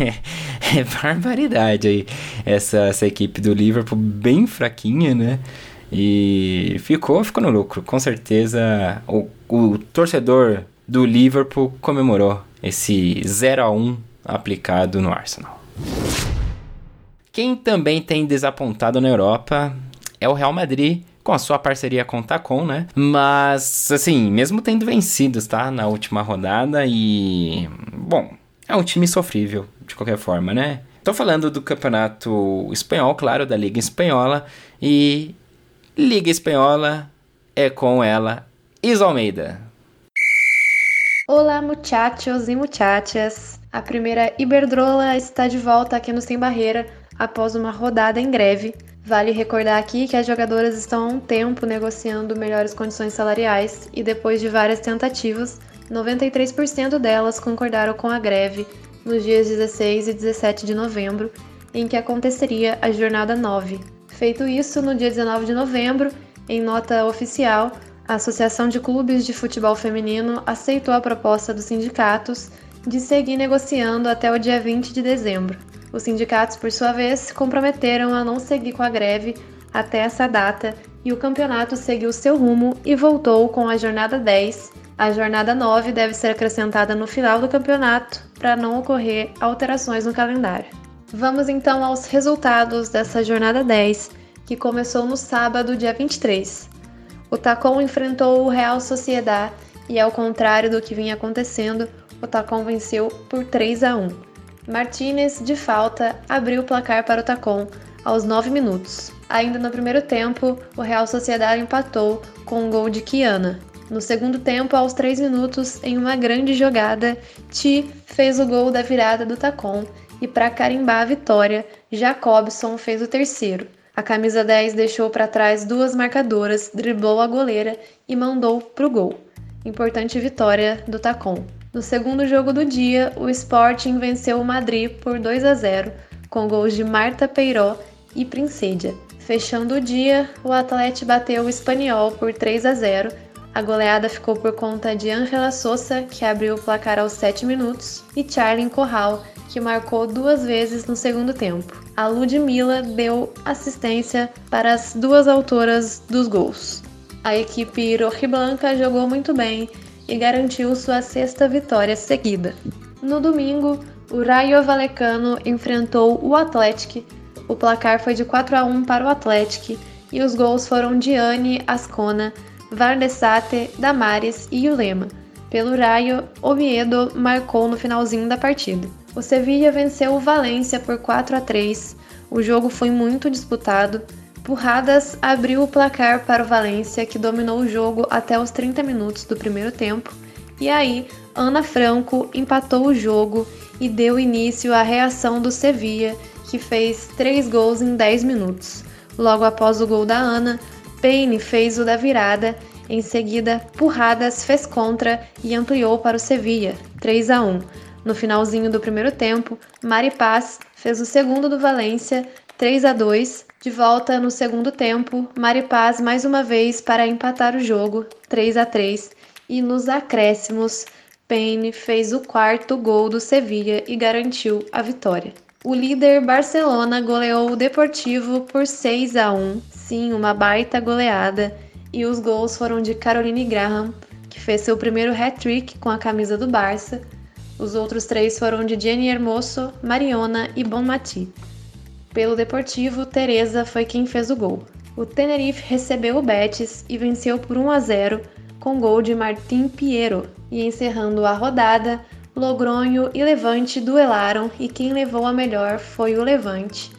(laughs) é barbaridade aí essa, essa equipe do Liverpool bem fraquinha, né? E ficou, ficou no lucro. Com certeza o, o torcedor do Liverpool comemorou esse 0 a 1 aplicado no Arsenal. Quem também tem desapontado na Europa é o Real Madrid com a sua parceria com o Tacon, né? Mas, assim, mesmo tendo vencido, tá? Na última rodada e. Bom, é um time sofrível, de qualquer forma, né? Tô falando do campeonato espanhol, claro, da Liga Espanhola. E Liga Espanhola é com ela, Isa Almeida. Olá, muchachos e muchachas. A primeira Iberdrola está de volta aqui no Sem Barreira após uma rodada em greve. Vale recordar aqui que as jogadoras estão há um tempo negociando melhores condições salariais e depois de várias tentativas, 93% delas concordaram com a greve nos dias 16 e 17 de novembro, em que aconteceria a jornada 9, Feito isso, no dia 19 de novembro, em nota oficial, a Associação de Clubes de Futebol Feminino aceitou a proposta dos sindicatos de seguir negociando até o dia 20 de dezembro. Os sindicatos, por sua vez, se comprometeram a não seguir com a greve até essa data e o campeonato seguiu seu rumo e voltou com a jornada 10. A jornada 9 deve ser acrescentada no final do campeonato para não ocorrer alterações no calendário. Vamos então aos resultados dessa jornada 10, que começou no sábado, dia 23. O Tacon enfrentou o Real Sociedad e, ao contrário do que vinha acontecendo, o Tacon venceu por 3 a 1. Martinez, de falta, abriu o placar para o Tacon aos 9 minutos. Ainda no primeiro tempo, o Real Sociedade empatou com um gol de Kiana. No segundo tempo, aos 3 minutos, em uma grande jogada, Ti fez o gol da virada do Tacon e para carimbar a vitória, Jacobson fez o terceiro. A camisa 10 deixou para trás duas marcadoras, driblou a goleira e mandou pro gol. Importante vitória do Tacon. No segundo jogo do dia, o Sporting venceu o Madrid por 2 a 0, com gols de Marta Peiró e Princédia. Fechando o dia, o Atlético bateu o Espanhol por 3 a 0. A goleada ficou por conta de Angela Sousa, que abriu o placar aos 7 minutos, e Charlyn Corral, que marcou duas vezes no segundo tempo. A Ludmilla deu assistência para as duas autoras dos gols. A equipe rojiblanca jogou muito bem e garantiu sua sexta vitória seguida. No domingo, o Rayo Vallecano enfrentou o Atlético. O placar foi de 4 a 1 para o Atlético e os gols foram de Anne Ascona, Vardesate, Damares e Ulema. Pelo Rayo, Oviedo marcou no finalzinho da partida. O Sevilla venceu o Valência por 4 a 3. O jogo foi muito disputado. Purradas abriu o placar para o Valência, que dominou o jogo até os 30 minutos do primeiro tempo. E aí, Ana Franco empatou o jogo e deu início à reação do Sevilla, que fez 3 gols em 10 minutos. Logo após o gol da Ana, Payne fez o da virada. Em seguida, Purradas fez contra e ampliou para o Sevilla, 3 a 1. No finalzinho do primeiro tempo, Mari Paz fez o segundo do Valência, 3 a 2. De volta no segundo tempo, Mari Paz mais uma vez para empatar o jogo, 3 a 3. E nos acréscimos, Payne fez o quarto gol do Sevilla e garantiu a vitória. O líder Barcelona goleou o Deportivo por 6 a 1. Sim, uma baita goleada. E os gols foram de Caroline Graham, que fez seu primeiro hat-trick com a camisa do Barça, os outros três foram de Jenny Hermoso, Mariona e Bonmati. Pelo Deportivo, Teresa foi quem fez o gol. O Tenerife recebeu o Betis e venceu por 1 a 0 com gol de Martim Piero. E encerrando a rodada, Logronho e Levante duelaram e quem levou a melhor foi o Levante.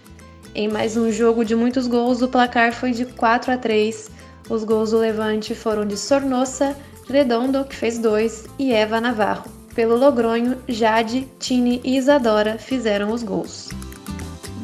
Em mais um jogo de muitos gols, o placar foi de 4 a 3. Os gols do Levante foram de Sornosa, Redondo, que fez dois, e Eva Navarro. Pelo Logronho, Jade, Tine e Isadora fizeram os gols.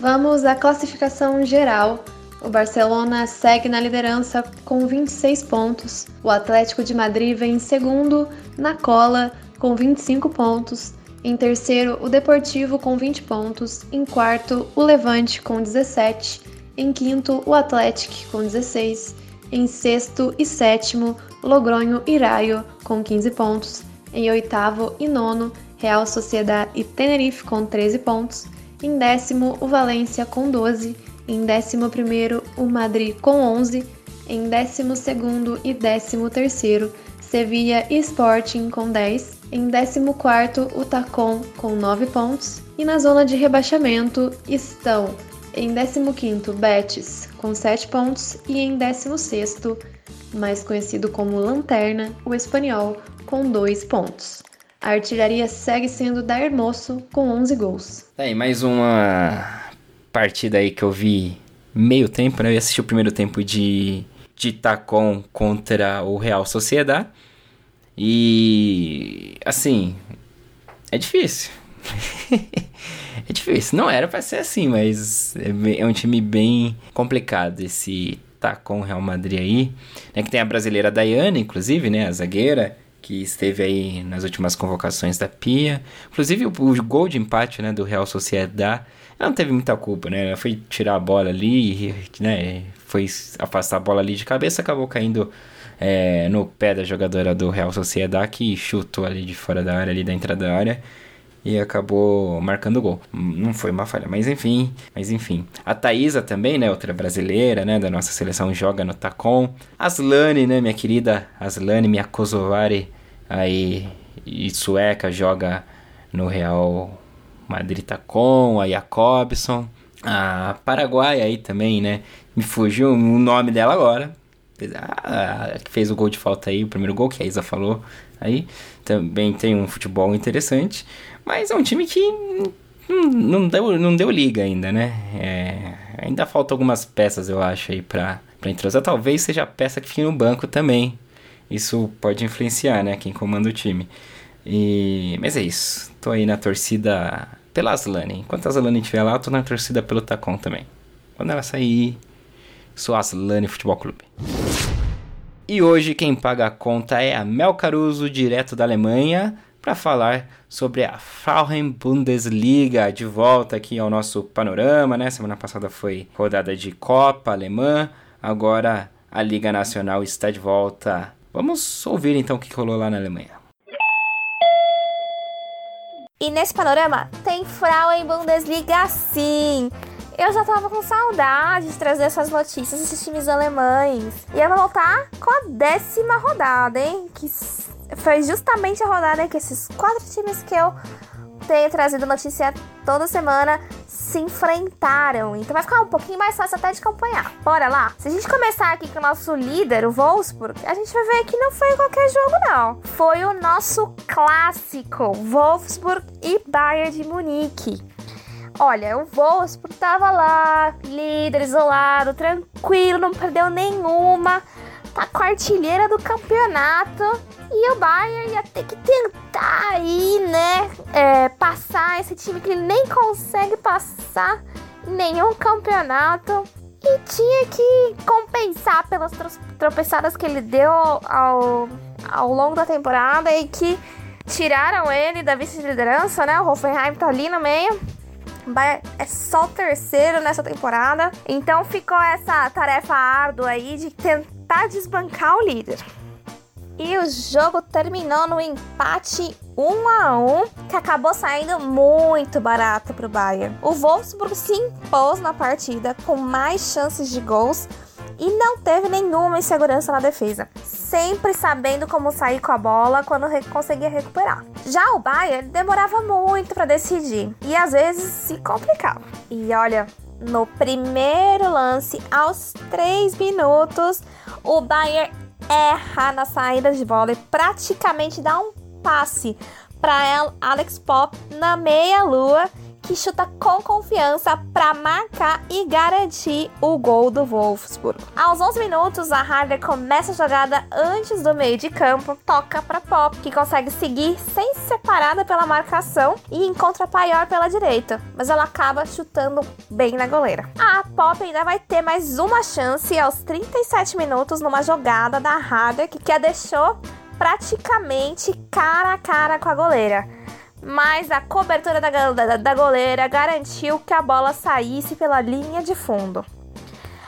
Vamos à classificação geral. O Barcelona segue na liderança com 26 pontos. O Atlético de Madrid vem em segundo na cola com 25 pontos. Em terceiro, o Deportivo com 20 pontos. Em quarto, o Levante com 17. Em quinto, o Atlético com 16. Em sexto e sétimo, Logronho e Raio com 15 pontos. Em oitavo e nono, Real Sociedade e Tenerife com 13 pontos. Em décimo, o Valência com 12. Em décimo primeiro, o Madrid com 11. Em décimo segundo e décimo terceiro, Sevilla e Sporting com 10. Em décimo quarto, o Tacon com 9 pontos. E na zona de rebaixamento estão em 15º Betis com 7 pontos e em 16º, mais conhecido como Lanterna, o Espanhol com 2 pontos. A artilharia segue sendo da Hermoso com 11 gols. Aí, mais uma partida aí que eu vi meio tempo, né? Eu assisti o primeiro tempo de, de Tacon contra o Real Sociedad. E assim, é difícil. (laughs) é difícil. Não era para ser assim, mas é, é um time bem complicado esse Tacon Real Madrid aí, né? Que tem a brasileira Daiane, inclusive, né? A zagueira que esteve aí nas últimas convocações da Pia. Inclusive o, o gol de empate, né, do Real Sociedad, ela não teve muita culpa, né? Ela foi tirar a bola ali, né, foi afastar a bola ali de cabeça, acabou caindo é, no pé da jogadora do Real Sociedad que chutou ali de fora da área, ali da entrada da área. e acabou marcando o gol. Não foi uma falha, mas enfim, mas enfim. A Thaisa também, né, outra brasileira, né, da nossa seleção joga no Tacon. Aslane, né, minha querida Aslane, minha Kosovari aí e sueca joga no Real Madrid Tacon, a Jacobson. A Paraguai aí também, né? Me fugiu o nome dela agora. Ah, fez o gol de falta aí, o primeiro gol que a Isa falou aí. Também tem um futebol interessante. Mas é um time que não, não, deu, não deu liga ainda, né? É, ainda falta algumas peças, eu acho, aí pra, pra entrosar. Talvez seja a peça que fique no banco também. Isso pode influenciar, né? Quem comanda o time. E... Mas é isso. Tô aí na torcida pela Aslane. Enquanto a Aslane estiver lá, tô na torcida pelo Tacon também. Quando ela sair, sou Aslane Futebol Clube. E hoje quem paga a conta é a Mel Caruso, direto da Alemanha, para falar sobre a Frauen Bundesliga, de volta aqui ao nosso panorama, né? Semana passada foi rodada de Copa Alemã, agora a Liga Nacional está de volta. Vamos ouvir então o que rolou lá na Alemanha. E nesse panorama tem Frauen Bundesliga sim. Eu já tava com saudade de trazer essas notícias desses times alemães. E eu vou voltar com a décima rodada, hein? Que foi justamente a rodada que esses quatro times que eu tenho trazido notícia toda semana se enfrentaram. Então vai ficar um pouquinho mais fácil até de acompanhar. Bora lá? Se a gente começar aqui com o nosso líder, o Wolfsburg, a gente vai ver que não foi qualquer jogo, não. Foi o nosso clássico, Wolfsburg e Bayern de Munique. Olha, o Wolfsburg tava lá, líder, isolado, tranquilo, não perdeu nenhuma. Tá com a artilheira do campeonato. E o Bayern ia ter que tentar aí, né? É, passar esse time que ele nem consegue passar nenhum campeonato. E tinha que compensar pelas tropeçadas que ele deu ao, ao longo da temporada e que tiraram ele da vice-liderança, né? O Hoffenheim tá ali no meio. É só terceiro nessa temporada. Então ficou essa tarefa árdua aí de tentar desbancar o líder. E o jogo terminou no empate 1 a 1, que acabou saindo muito barato para o Bayern. O Wolfsburg se impôs na partida com mais chances de gols e não teve nenhuma insegurança na defesa, sempre sabendo como sair com a bola quando conseguia recuperar. Já o Bayern demorava muito para decidir e às vezes se complicava. E olha, no primeiro lance, aos 3 minutos, o Bayern erra na saída de bola e praticamente dá um passe para Alex Pop na meia-lua que chuta com confiança para marcar e garantir o gol do Wolfsburg. Aos 11 minutos, a Harder começa a jogada antes do meio de campo, toca para Pop, que consegue seguir sem separada pela marcação e encontra Paior pela direita, mas ela acaba chutando bem na goleira. A Pop ainda vai ter mais uma chance aos 37 minutos numa jogada da Harder que a deixou praticamente cara a cara com a goleira mas a cobertura da, da, da goleira garantiu que a bola saísse pela linha de fundo.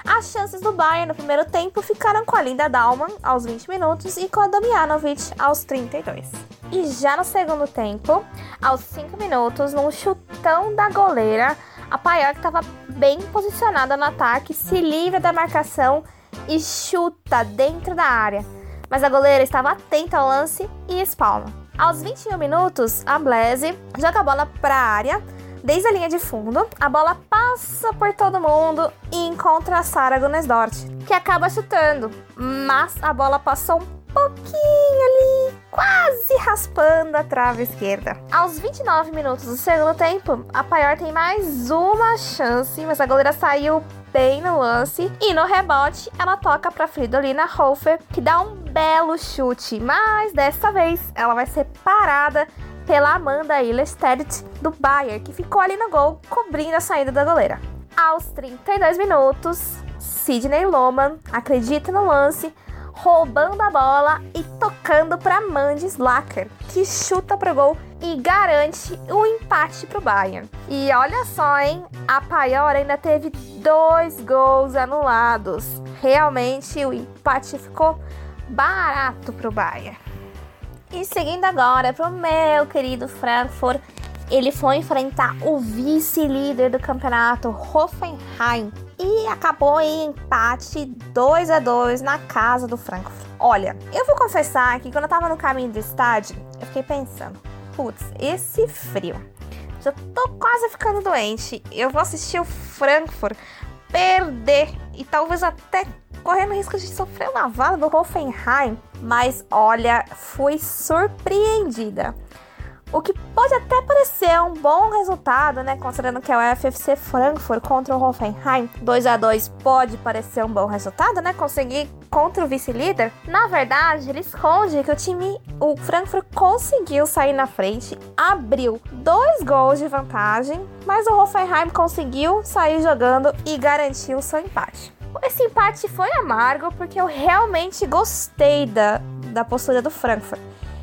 As chances do Bayern no primeiro tempo ficaram com a Linda Dalman aos 20 minutos e com a Domjanovic aos 32. E já no segundo tempo, aos 5 minutos, num chutão da goleira, a Paior que estava bem posicionada no ataque se livra da marcação e chuta dentro da área. Mas a goleira estava atenta ao lance e espalma. Aos 21 minutos, a Blaze joga a bola para a área, desde a linha de fundo. A bola passa por todo mundo e encontra a Sara Gunesdort, que acaba chutando, mas a bola passou um pouquinho ali, quase raspando a trave esquerda. Aos 29 minutos do segundo tempo, a Paior tem mais uma chance, mas a goleira saiu bem no lance e no rebote ela toca para Fridolina Hofer, que dá um belo chute, mas dessa vez ela vai ser parada pela Amanda Ilestedt do Bayern, que ficou ali no gol, cobrindo a saída da goleira. Aos 32 minutos, Sidney Loman acredita no lance, roubando a bola e tocando para Mandy Slacker, que chuta pro gol e garante o empate pro Bayern. E olha só, hein? A Paior ainda teve dois gols anulados. Realmente o empate ficou barato pro Bayern. E seguindo agora pro meu querido Frankfurt, ele foi enfrentar o vice-líder do campeonato, Hoffenheim, e acabou em empate 2 a 2 na casa do Frankfurt. Olha, eu vou confessar que quando eu tava no caminho do estádio, eu fiquei pensando, putz, esse frio. Já tô quase ficando doente. Eu vou assistir o Frankfurt perder e talvez até correndo risco de sofrer uma vala do Hoffenheim. Mas olha, fui surpreendida. O que pode até parecer um bom resultado, né? Considerando que é o FFC Frankfurt contra o Hoffenheim. 2 a 2 pode parecer um bom resultado, né? Conseguir contra o vice-líder. Na verdade, ele esconde que o time, o Frankfurt conseguiu sair na frente, abriu dois gols de vantagem, mas o Hoffenheim conseguiu sair jogando e garantiu seu empate. Esse empate foi amargo porque eu realmente gostei da, da postura do Frankfurt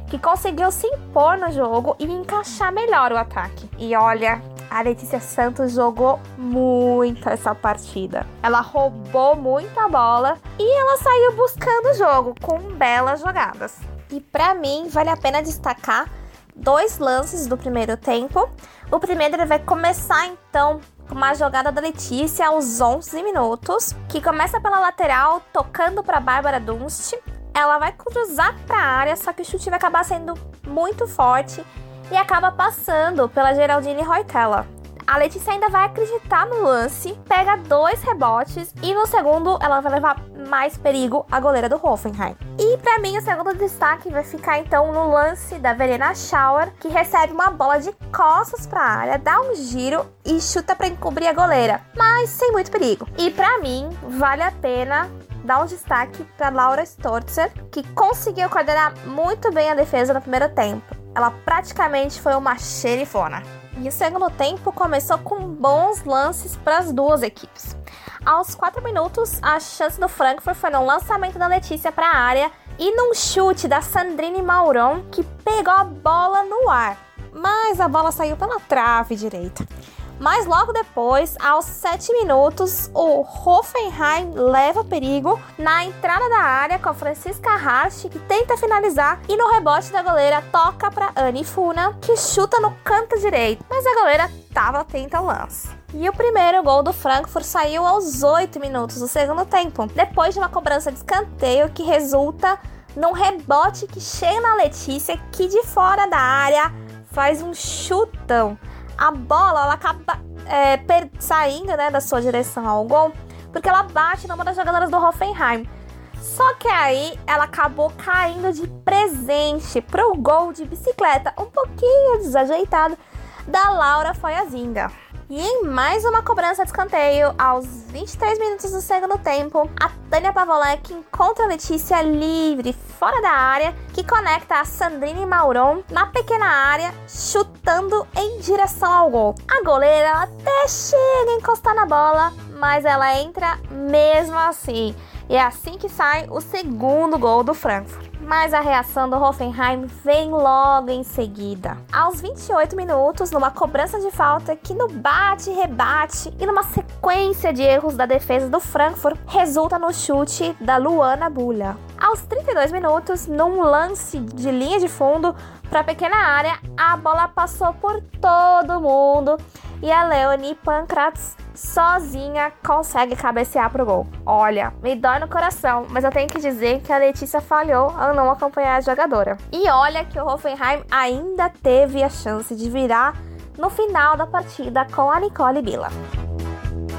que conseguiu se impor no jogo e encaixar melhor o ataque. E olha, a Letícia Santos jogou muito essa partida. Ela roubou muita bola e ela saiu buscando o jogo com belas jogadas. E para mim, vale a pena destacar dois lances do primeiro tempo. O primeiro vai começar então com uma jogada da Letícia aos 11 minutos, que começa pela lateral, tocando para Bárbara Dunst ela vai cruzar para a área, só que o chute vai acabar sendo muito forte e acaba passando pela Geraldine Roitella. A Letícia ainda vai acreditar no lance, pega dois rebotes e no segundo ela vai levar mais perigo a goleira do Hoffenheim. E para mim o segundo destaque vai ficar então no lance da Verena Schauer, que recebe uma bola de costas para a área, dá um giro e chuta para encobrir a goleira, mas sem muito perigo. E para mim vale a pena dar um destaque para Laura Storzer, que conseguiu coordenar muito bem a defesa no primeiro tempo. Ela praticamente foi uma xerifona. E o segundo tempo começou com bons lances para as duas equipes. Aos 4 minutos, a chance do Frankfurt foi no lançamento da Letícia para a área e num chute da Sandrine Mauron, que pegou a bola no ar, mas a bola saiu pela trave direita. Mas logo depois, aos 7 minutos, o Hoffenheim leva perigo na entrada da área com a Francisca Hart, que tenta finalizar, e no rebote da goleira toca para Anne Funa, que chuta no canto direito, mas a goleira estava atenta ao lance. E o primeiro gol do Frankfurt saiu aos 8 minutos do segundo tempo, depois de uma cobrança de escanteio que resulta num rebote que chega na Letícia, que de fora da área faz um chutão a bola ela acaba é, saindo né, da sua direção ao gol, porque ela bate numa das jogadoras do Hoffenheim. Só que aí ela acabou caindo de presente pro gol de bicicleta, um pouquinho desajeitado, da Laura Foyazinga. E em mais uma cobrança de escanteio, aos 23 minutos do segundo tempo, a Tânia Pavolek encontra a Letícia livre, fora da área, que conecta a Sandrine Mauron na pequena área, chutando em direção ao gol. A goleira até chega a encostar na bola, mas ela entra mesmo assim. E é assim que sai o segundo gol do Frankfurt mas a reação do Hoffenheim vem logo em seguida. Aos 28 minutos, numa cobrança de falta que no bate rebate e numa sequência de erros da defesa do Frankfurt resulta no chute da Luana Bulha. Aos 32 minutos, num lance de linha de fundo para a pequena área, a bola passou por todo mundo e a Leonie Pancratz sozinha consegue cabecear pro gol. Olha, me dói no coração, mas eu tenho que dizer que a Letícia falhou ao não acompanhar a jogadora. E olha que o Hoffenheim ainda teve a chance de virar no final da partida com a Nicole Bila.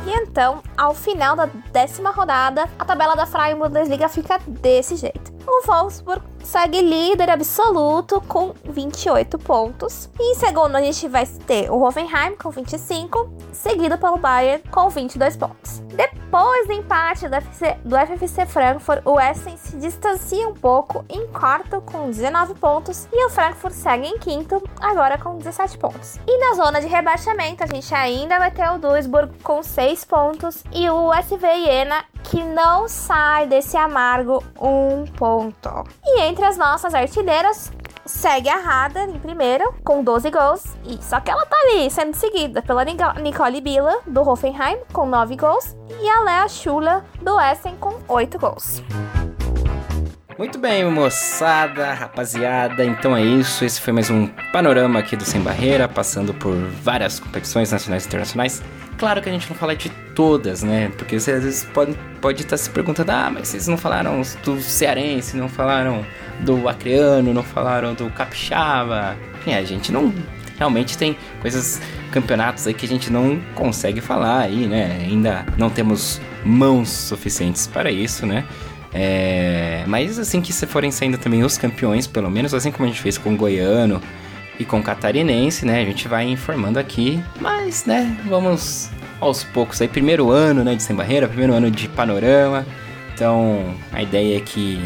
E então, ao final da décima rodada, a tabela da Freie Bundesliga fica desse jeito. O Wolfsburg segue líder absoluto com 28 pontos. E em segundo a gente vai ter o Hoffenheim com 25, seguido pelo Bayern com 22 pontos. Depois do empate do, FC, do FFC Frankfurt, o Essen se distancia um pouco em quarto com 19 pontos e o Frankfurt segue em quinto, agora com 17 pontos. E na zona de rebaixamento a gente ainda vai ter o Duisburg com 6 pontos e o SV Iena que não sai desse amargo um ponto. E entre as nossas artilheiras, segue a Rada em primeiro, com 12 gols. E só que ela tá ali sendo seguida pela Nicole Bila, do Hoffenheim, com 9 gols. E a Lea Schuller, do Essen, com 8 gols. Muito bem, moçada, rapaziada. Então é isso. Esse foi mais um panorama aqui do Sem Barreira, passando por várias competições nacionais e internacionais. Claro que a gente não fala de todas, né? Porque você às vezes pode, pode estar se perguntando: ah, mas vocês não falaram do cearense, não falaram do acreano, não falaram do capixaba. Enfim, a gente não. Realmente tem coisas, campeonatos aí que a gente não consegue falar aí, né? Ainda não temos mãos suficientes para isso, né? É, mas assim que se forem saindo também os campeões, pelo menos assim como a gente fez com o Goiano e com Catarinense, né? A gente vai informando aqui, mas né, vamos aos poucos aí. Primeiro ano né, de Sem Barreira, primeiro ano de panorama. Então a ideia é que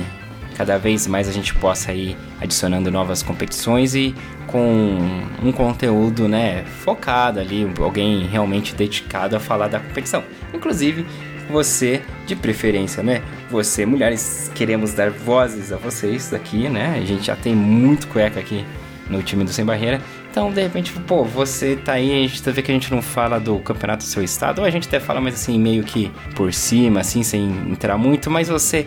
cada vez mais a gente possa ir adicionando novas competições e com um conteúdo né, focado ali, alguém realmente dedicado a falar da competição. Inclusive, você de preferência, né? Você, mulheres, queremos dar vozes a vocês aqui, né? A gente já tem muito cueca aqui no time do Sem Barreira. Então, de repente, pô, você tá aí, a gente tá vendo que a gente não fala do campeonato do seu estado, ou a gente até fala mais assim, meio que por cima, assim, sem entrar muito, mas você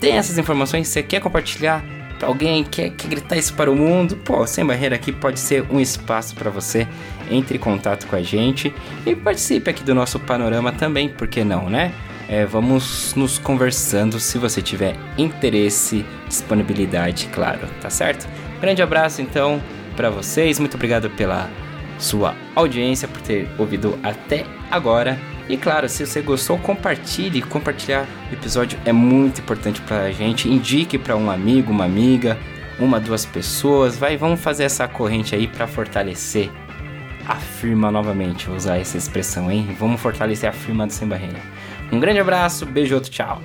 tem essas informações, você quer compartilhar pra alguém, quer, quer gritar isso para o mundo, pô, Sem Barreira aqui pode ser um espaço para você. Entre em contato com a gente e participe aqui do nosso panorama também, por que não, né? É, vamos nos conversando se você tiver interesse, disponibilidade, claro, tá certo? Grande abraço então para vocês, muito obrigado pela sua audiência, por ter ouvido até agora. E claro, se você gostou, compartilhe. Compartilhar o episódio é muito importante pra gente. Indique para um amigo, uma amiga, uma, duas pessoas. Vai, vamos fazer essa corrente aí para fortalecer a firma novamente. Vou usar essa expressão, hein? Vamos fortalecer a firma do Sem Barreira. Um grande abraço, beijo, outro, tchau.